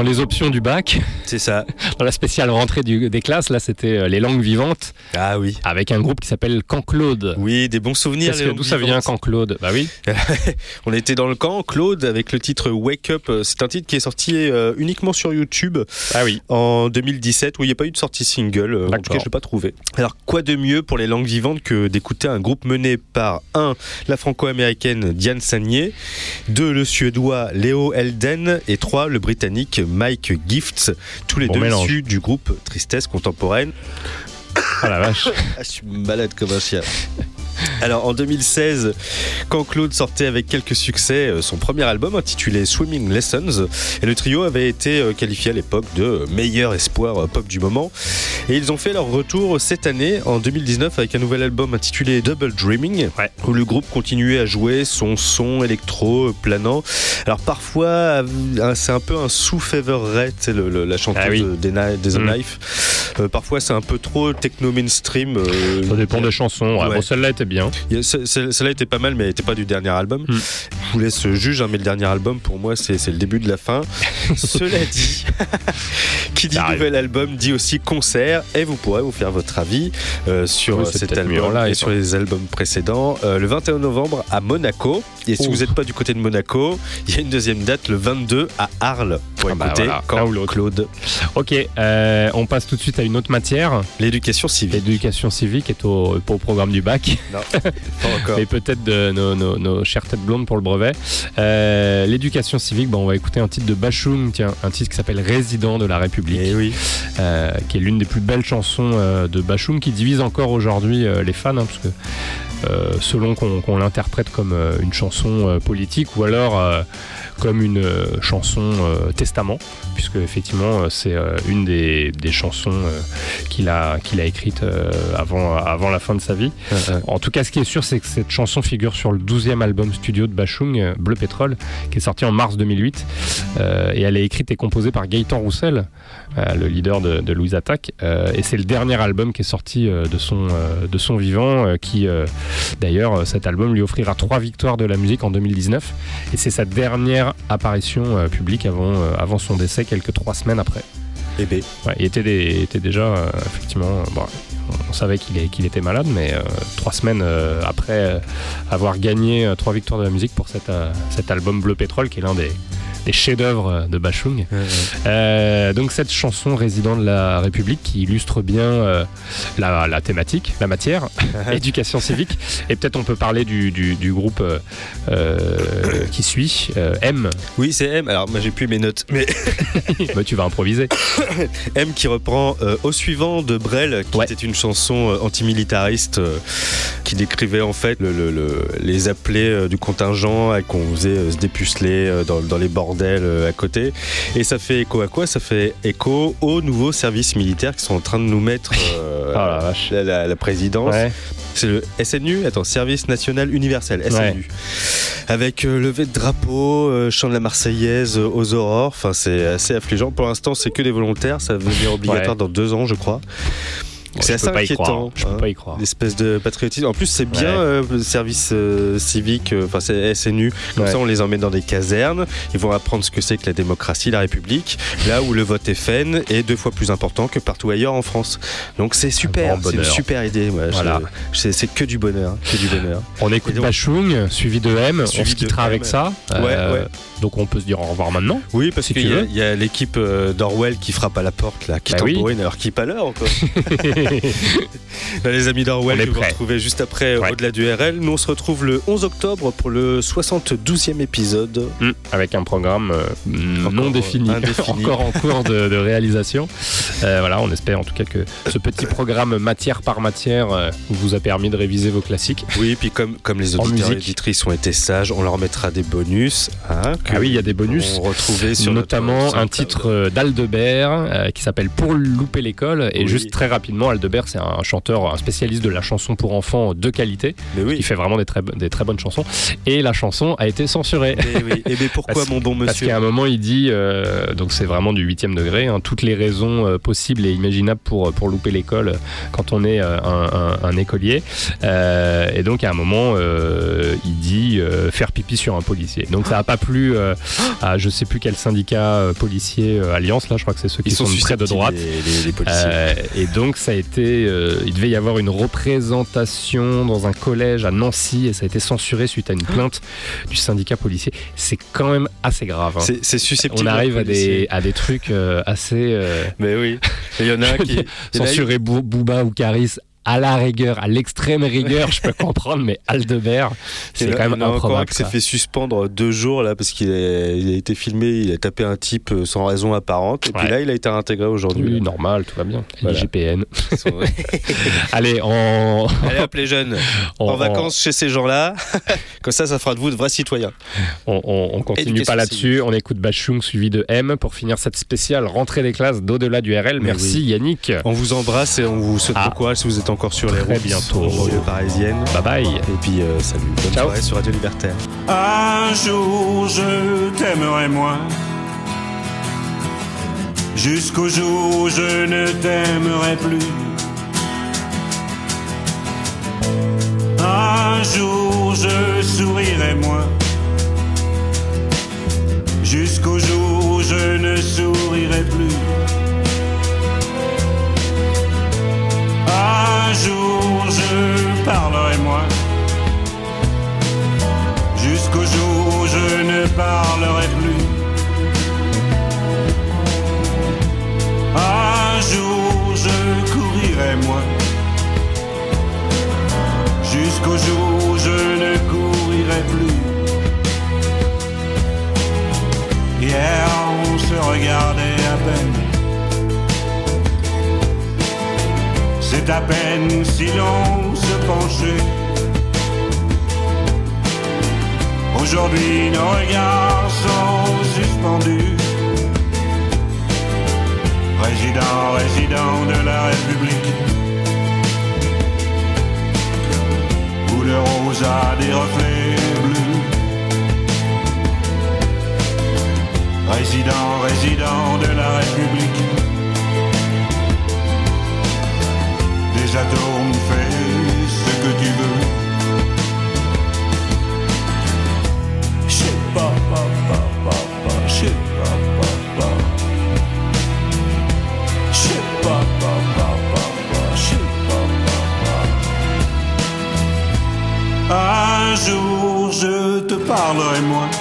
Les options du bac.
C'est ça.
Dans la spéciale rentrée du- des classes, là c'était euh, les langues vivantes.
Ah oui.
Avec un groupe qui s'appelle Camp Claude.
Oui, des bons souvenirs.
D'où ça vient. Camp Claude? Bah oui.
On était dans le camp, Claude, avec le titre Wake Up. C'est un titre qui est sorti euh, uniquement sur YouTube
ah oui.
en 2017, où il n'y a pas eu de sortie single. euh, En tout cas, je l'ai pas trouvé. Alors, quoi de mieux pour les langues vivantes que d'écouter un groupe mené par un, la franco-américaine Diane Sagnier, deux, le suédois Léo Elden, et trois, le britannique Mike Gifts, tous les
Bon
deux
mélange.
issus du groupe Tristesse Contemporaine.
Ah la vache.
Ah, je suis malade comme un chien. Alors en 2016, quand Claude sortait avec quelques succès euh, son premier album intitulé Swimming Lessons, et le trio avait été euh, qualifié à l'époque de meilleur espoir euh, pop du moment. Et ils ont fait leur retour cette année, en 2019, avec un nouvel album intitulé Double Dreaming, où le groupe continuait à jouer son son électro planant. Alors parfois, c'est un peu un le- le- la chanteuse
Ah oui.
des, des The
Mm.
Knife. Euh, parfois, c'est un peu trop techno mainstream. euh,
Ça dépend des chansons. Ouais,
Ouais.
Bon, celle-là était bien.
Celle-là était pas mal, mais elle n'était pas du dernier album.
Hmm.
Je vous laisse juger, hein, mais le dernier album, pour moi, c'est le début de la fin. Cela dit, qui dit nouvel album dit aussi concert, et vous pourrez vous faire votre avis euh, sur
Oui,
euh, cet
peut-être mieux en
album
live,
et sur les albums précédents. Euh, le 21 novembre à Monaco. Et si vous n'êtes pas du côté de Monaco, il y a une deuxième date le 22 à Arles pour
Ah bah
écouter
voilà,
quand
l'un ou l'autre.
Claude.
Ok, euh, on passe tout de suite à une autre matière.
L'éducation civique.
L'éducation civique est au, programme du bac.
Non, pas encore.
Mais peut-être de nos, nos- nos chères têtes blondes pour le brevet. Euh, L'éducation civique, bon, on va écouter un titre de Bachung, tiens, un titre qui s'appelle Résident de la République,
oui.
euh, qui est l'une des plus belles chansons euh, de Bachung, qui divise encore aujourd'hui les fans, hein, parce que selon qu'on l'interprète comme une chanson politique ou alors comme une euh, chanson euh, testament, puisque effectivement euh, c'est euh, une des, des chansons euh, qu'il a, qu'il a écrites euh, avant, avant la fin de sa vie. En tout cas, ce qui est sûr, c'est que cette chanson figure sur le 12e album studio de Bachung, Bleu Pétrole, qui est sorti en mars 2008. Euh, et elle est écrite et composée par Gaëtan Roussel, le leader de, de Louise. Euh, et c'est le dernier album qui est sorti de, son, de son vivant, qui d'ailleurs, cet album lui offrira trois victoires de la musique en 2019. Et c'est sa dernière apparition euh, publique avant, euh, avant son décès, quelques trois semaines après.
Eh ben.
Ouais, il était, des- était déjà, euh, effectivement, bon, on savait qu'il était malade, mais euh, trois semaines euh, après avoir gagné trois victoires de la musique pour cet, cet album Bleu Pétrole, qui est l'un des, des chefs-d'œuvre de Bachung. Euh, donc cette chanson Résident de la République qui illustre bien euh, la, la thématique, la matière, éducation civique. Et peut-être on peut parler du, du- du groupe euh, qui suit, M.
Oui, c'est M. Alors, moi, j'ai plus mes notes, mais.
Bah, tu vas improviser.
M qui reprend Au suivant de Brel, qui était une chanson antimilitariste qui décrivait en fait le- le- le- les appelés du contingent et qu'on faisait se dépuceler dans, dans les bordels euh, à côté. Et ça fait écho à quoi? Ça fait écho aux nouveaux services militaires qui sont en train de nous mettre euh, la, la- la présidence.
Ouais.
C'est le SNU, attends, Service National Universel, SNU.
Ouais.
Avec euh, levée de drapeau, euh, chant de la Marseillaise euh, aux aurores. Enfin, c'est assez affligeant. Pour l'instant, c'est que des volontaires. Ça va devenir obligatoire
Ouais.
dans deux ans, je crois. C'est assez inquiétant.
croire. Je peux
hein,
pas y croire.
L'espèce de patriotisme. En plus, c'est bien euh, le service euh, civique, euh, enfin c'est SNU. Comme ça, on les emmène dans des casernes. Ils vont apprendre ce que c'est que la démocratie, la République. Là où le vote FN est deux fois plus important que partout ailleurs en France. Donc c'est super. C'est une super idée.
Voilà.
C'est que du bonheur. Que du bonheur.
On écoute Bachung, suivi de M.
Suivi
on se quittera avec ça. Donc on peut se dire au revoir maintenant.
Oui, parce qu'il y, a- l'équipe d'Orwell qui frappe à la porte, là, qui
Bah
tambourine alors qu'il n'est pas l'heure encore. Bah, les amis d'Orwell vous
prêts.
retrouvez juste après euh, Au-delà du RL. Nous, on se retrouve le 11 octobre pour le 72e épisode.
Mm, avec un programme euh, non défini,
indéfini.
encore en cours de, de réalisation. Euh, voilà, on espère en tout cas que ce petit programme matière par matière euh, vous a permis de réviser vos classiques.
Oui, puis comme, comme les auditeurs et auditrices ont été sages, on leur mettra des bonus. hein,
Ah oui, il y a des bonus.
On retrouvait sur
notamment un titre d'Aldebert euh, qui s'appelle Pour louper l'école et
Oui.
juste très rapidement évidemment, Aldebert, c'est un chanteur, un spécialiste de la chanson pour enfants de qualité, qui fait vraiment des très, bo- des très bonnes chansons. Et la chanson a été censurée.
Et oui. Et mais pourquoi,
Parce-
mon bon
Parce
monsieur
qu'à un moment, il dit, euh, donc c'est vraiment du huitième degré, hein, toutes les raisons euh, possibles et imaginables pour, pour louper l'école quand on est euh, un, un- un écolier. Euh, et donc, à un moment, euh, il dit euh, faire pipi sur un policier. Donc, ça n'a pas plu euh, à je sais plus quel syndicat euh, policier euh, Alliance, là, je crois que c'est ceux qui
Ils sont
sont, très de droite.
les- les- les policiers.
Euh, et donc, ça a été. euh, il devait y avoir une représentation dans un collège à Nancy et ça a été censuré suite à une plainte du syndicat policier. C'est quand même assez grave. hein.
C'est- susceptible
On arrive à des, à des trucs euh, assez. euh,
Mais oui. Il y en a un qui.
Censurer Booba ou Caris à la rigueur, à l'extrême rigueur, je peux comprendre, mais Aldebert, c'est
en
quand même
en a encore un
improbable.
qui s'est fait suspendre deux jours là parce qu'il a, il a été filmé, il a tapé un type euh, sans raison apparente et puis là il a été réintégré aujourd'hui.
Oui, normal, tout va bien.
Voilà.
IGPN. Allez, on.
Allez les jeunes,
On-
en vacances chez ces gens-là, comme ça ça fera de vous de vrais citoyens.
On, on- on continue pas là-dessus, on écoute Bachung suivi de M pour finir cette spéciale rentrée des classes d'au-delà du RL. Merci
oui.
Yannick.
On vous embrasse et on vous souhaite
Ah.
courage si vous êtes encore sur les routes.
bientôt.
en banlieue parisienne.
Bye bye.
Et puis euh, salut, bonne
Ciao.
soirée sur Radio Libertaire.
Un jour je t'aimerai moins. Jusqu'au jour où je ne t'aimerai plus. Un jour je sourirai moins. Jusqu'au jour où je ne sourirai plus. Un jour je parlerai moins. Jusqu'au jour où je ne parlerai plus. Un jour je courirai moins. Jusqu'au jour où je ne courirai plus. Hier on se regardait à peine. C'est à peine si l'on se penchait. Aujourd'hui nos regards sont suspendus. Résident, résident de la République. Où le rose a des reflets bleus. Résident, résident de la République. Des atomes, fais ce que tu veux. Je sais pas, pas, pas, pas, je sais pas, pas, pas. Je sais pas, pas, pas, pas, je sais. Un jour je te parlerai moins.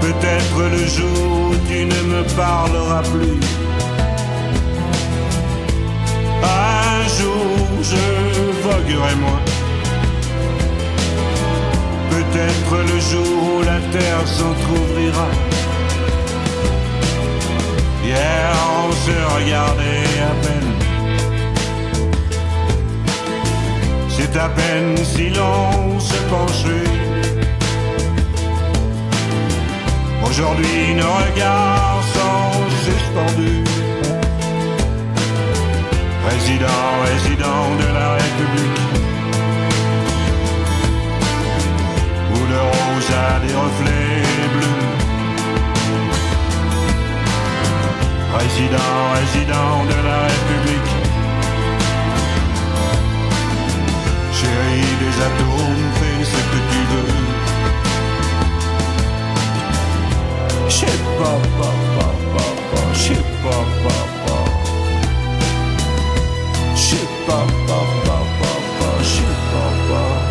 Peut-être le jour où tu ne me parleras plus. Un jour je voguerai moins. Peut-être le jour où la terre s'entr'ouvrira. Hier on se regardait à peine. C'est à peine si l'on se penchait. Aujourd'hui nos regards sont suspendus. Résident, résident de la République. Où le rose a des reflets bleus. Résident, résident de la République. Chérie des atomes, fais ce que tu veux. Pas, pas, pas, pas, pas, je sais pas, pas, pas. Je sais pas, pas,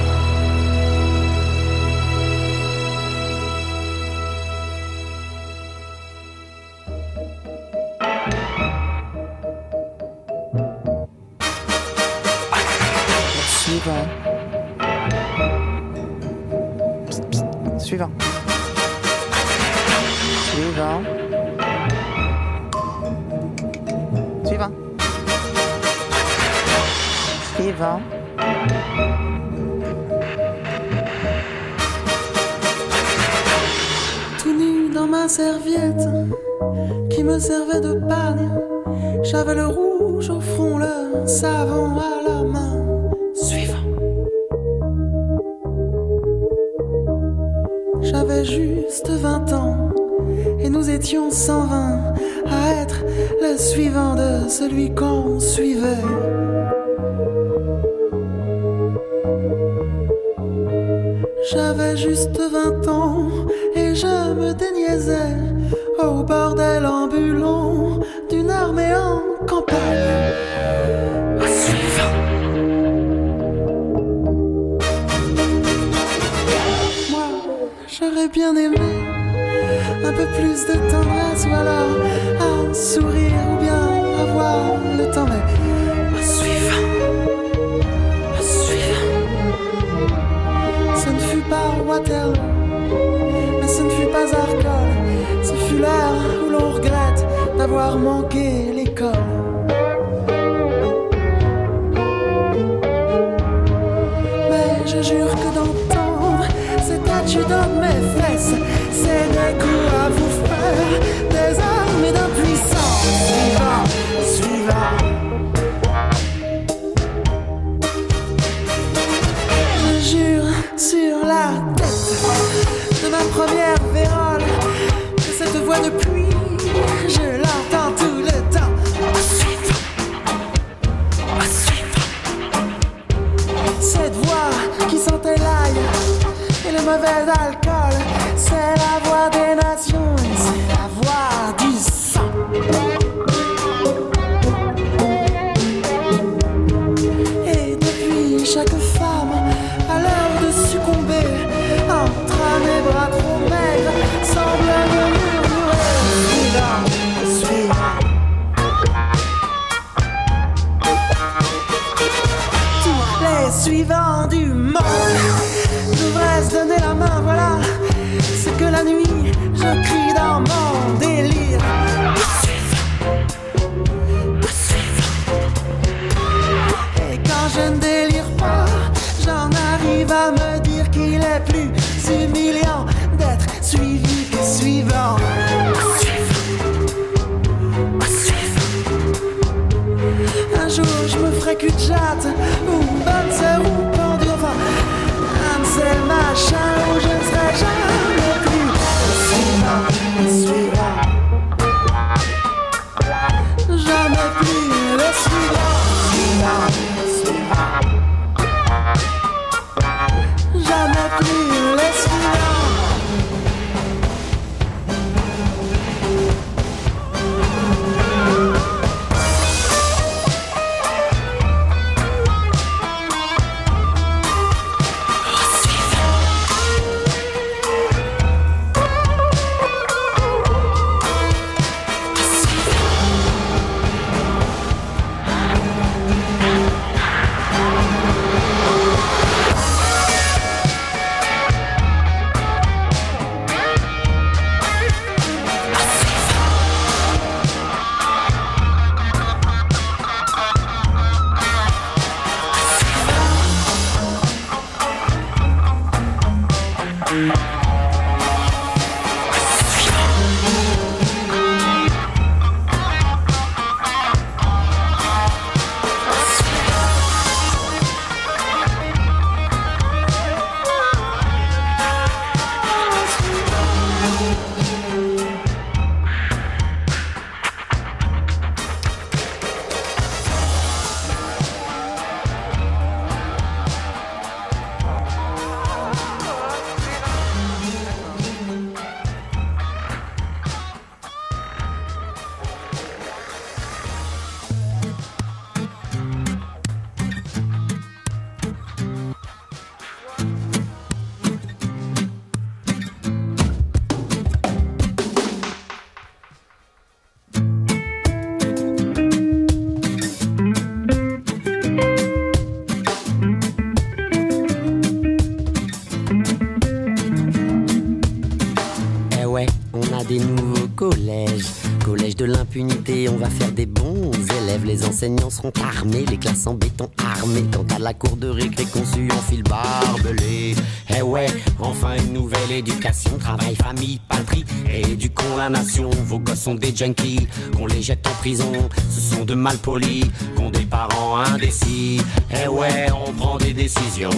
On va faire des bons élèves. Les enseignants seront armés, les classes en béton armées. Quant à la cour de récré conçue en fil barbelé. Eh ouais, enfin une nouvelle éducation. Travail, famille, patrie, éduquons la nation. Vos gosses sont des junkies, qu'on les jette en prison. Ce sont de malpolis, qu'ont des parents indécis. Eh ouais, on prend des décisions.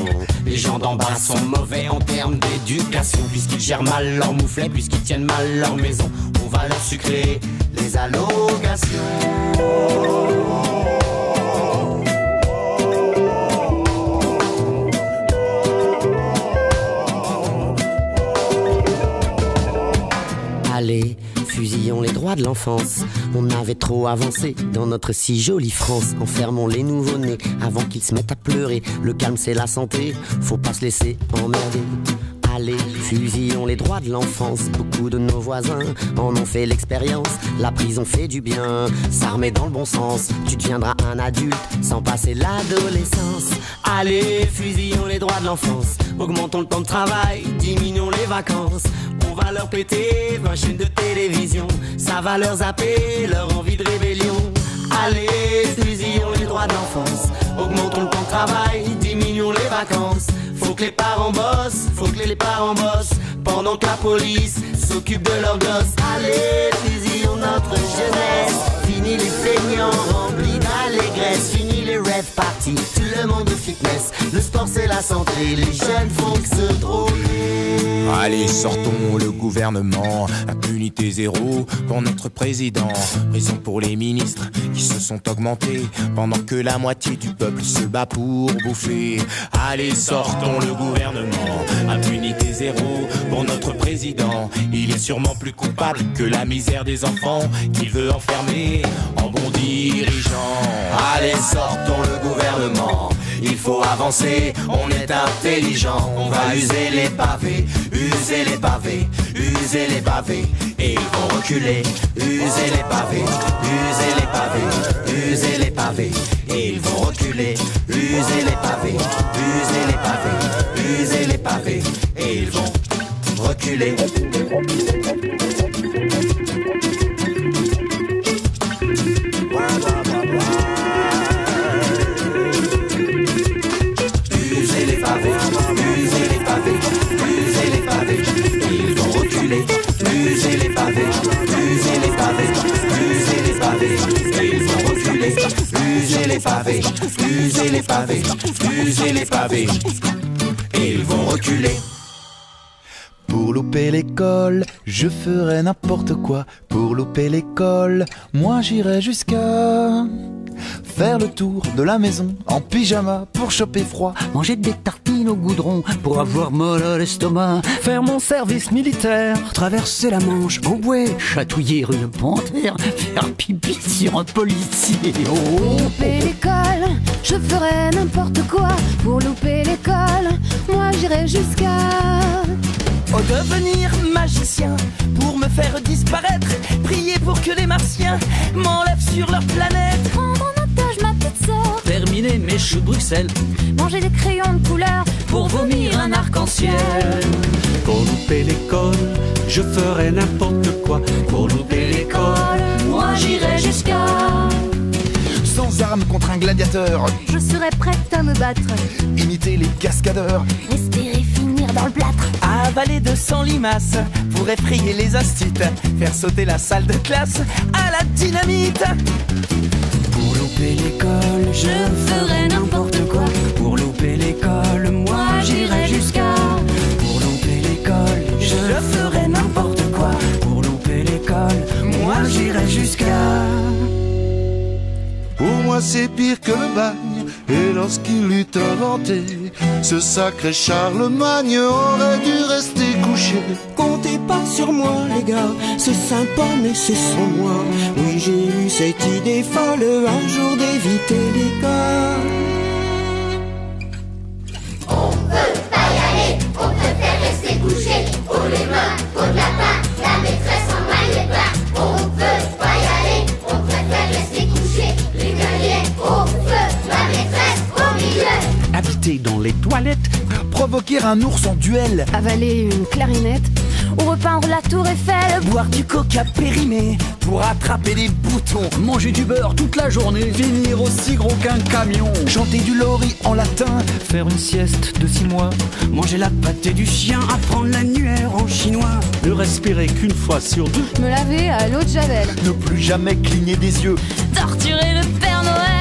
Les gens d'en bas sont mauvais en termes d'éducation. Puisqu'ils gèrent mal leur mouflet, puisqu'ils tiennent mal leur maison. On va leur sucrer Allez, fusillons les droits de l'enfance. On avait trop avancé dans notre si jolie France. Enfermons les nouveau-nés avant qu'ils se mettent à pleurer. Le calme, c'est la santé, faut pas se laisser emmerder. Allez, fusillons les droits de l'enfance. Beaucoup de nos voisins en ont fait l'expérience. La prison fait du bien, s'armer dans le bon sens. Tu deviendras un adulte sans passer l'adolescence. Allez, fusillons les droits de l'enfance. Augmentons le temps de travail, diminuons les vacances. On va leur péter 20 chaînes de télévision. Ça va leur zapper leur envie de rébellion. Allez, fusillons les droits de l'enfance. Augmentons le temps de travail, diminuons les vacances. Faut que les parents bossent, faut que les parents bossent. Pendant que la police s'occupe de leurs gosses. Allez, fusillons notre jeunesse. Fini les feignants remplis d'allégresse. Fini les Tout le monde de fitness. Le sport c'est la santé. Les jeunes font que se droguer.
Allez, sortons le gouvernement, impunité zéro pour notre président, prison pour les ministres qui se sont augmentés pendant que la moitié du peuple se bat pour bouffer. Allez, sortons le gouvernement, impunité zéro pour notre président. Il est sûrement plus coupable que la misère des enfants qu'il veut enfermer en bon dirigeant. Allez, sortons le gouvernement. Il faut avancer, on est intelligent, on va user les pavés, user les pavés, user les pavés, et ils vont reculer, user les pavés, user les pavés, user les pavés, et ils vont reculer, user les pavés, user les pavés, user les pavés, et ils vont reculer. Usez les pavés, usez les pavés, usez les pavés, ils vont reculer. Usez les pavés, usez les pavés, usez les pavés, ils vont reculer.
Pour louper l'école, je ferai n'importe quoi. Pour louper l'école, moi j'irai jusqu'à faire le tour de la maison en pyjama pour choper froid.
Manger des tartines au goudron pour avoir mal à l'estomac. Faire mon service militaire. Traverser la Manche en bouée. Chatouiller une panthère. Faire pipi sur un policier. Oh.
louper l'école, je ferai n'importe quoi pour louper l'école. Moi j'irai jusqu'à
Oh, devenir magicien pour me faire disparaître. Prier pour que les martiens m'enlèvent sur leur planète. Terminer mes choux de Bruxelles
manger des crayons de couleur
pour vomir un arc-en-ciel.
Pour louper l'école, je ferai n'importe quoi. Pour louper l'école,
moi j'irai jusqu'à.
Sans armes contre un gladiateur,
Je serai prête à me battre,
imiter les cascadeurs.
espérer finir dans le plâtre.
Avaler de 100 limaces pour effrayer les astutes. Faire sauter la salle de classe à la dynamite.
Pour louper l'école,
Je ferai n'importe quoi,
pour louper l'école, moi
j'irai jusqu'à.
Pour louper l'école,
Je ferai n'importe quoi.
pour louper l'école, moi j'irai jusqu'à.
Pour moi c'est pire que le Et lorsqu'il eut inventé Ce sacré Charlemagne aurait dû rester couché
Comptez pas sur moi les gars, c'est sympa mais c'est sans moi. Oui j'ai eu cette idée folle un jour d'éviter l'école.
On veut pas y aller, on préfère rester couché. Haut les mains, la
dans les toilettes, provoquer un ours en duel.
Avaler une clarinette ou repeindre la tour Eiffel. Boire du coca périmé pour attraper des boutons.
Manger du beurre toute la journée, finir aussi gros qu'un camion.
Chanter du lori en latin,
Faire une sieste de six mois,
Manger la pâtée du chien, apprendre l'annuaire en chinois.
Ne respirer qu'une fois sur deux.
Me laver à l'eau de Javel.
ne plus jamais cligner des yeux.
Torturer le Père Noël.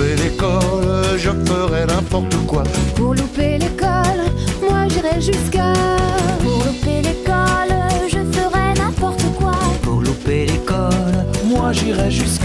Louper l'école, je ferai n'importe quoi.
Pour louper l'école, moi j'irai jusqu'à.
Pour louper l'école, je ferai n'importe quoi.
Pour louper l'école, moi j'irai jusque.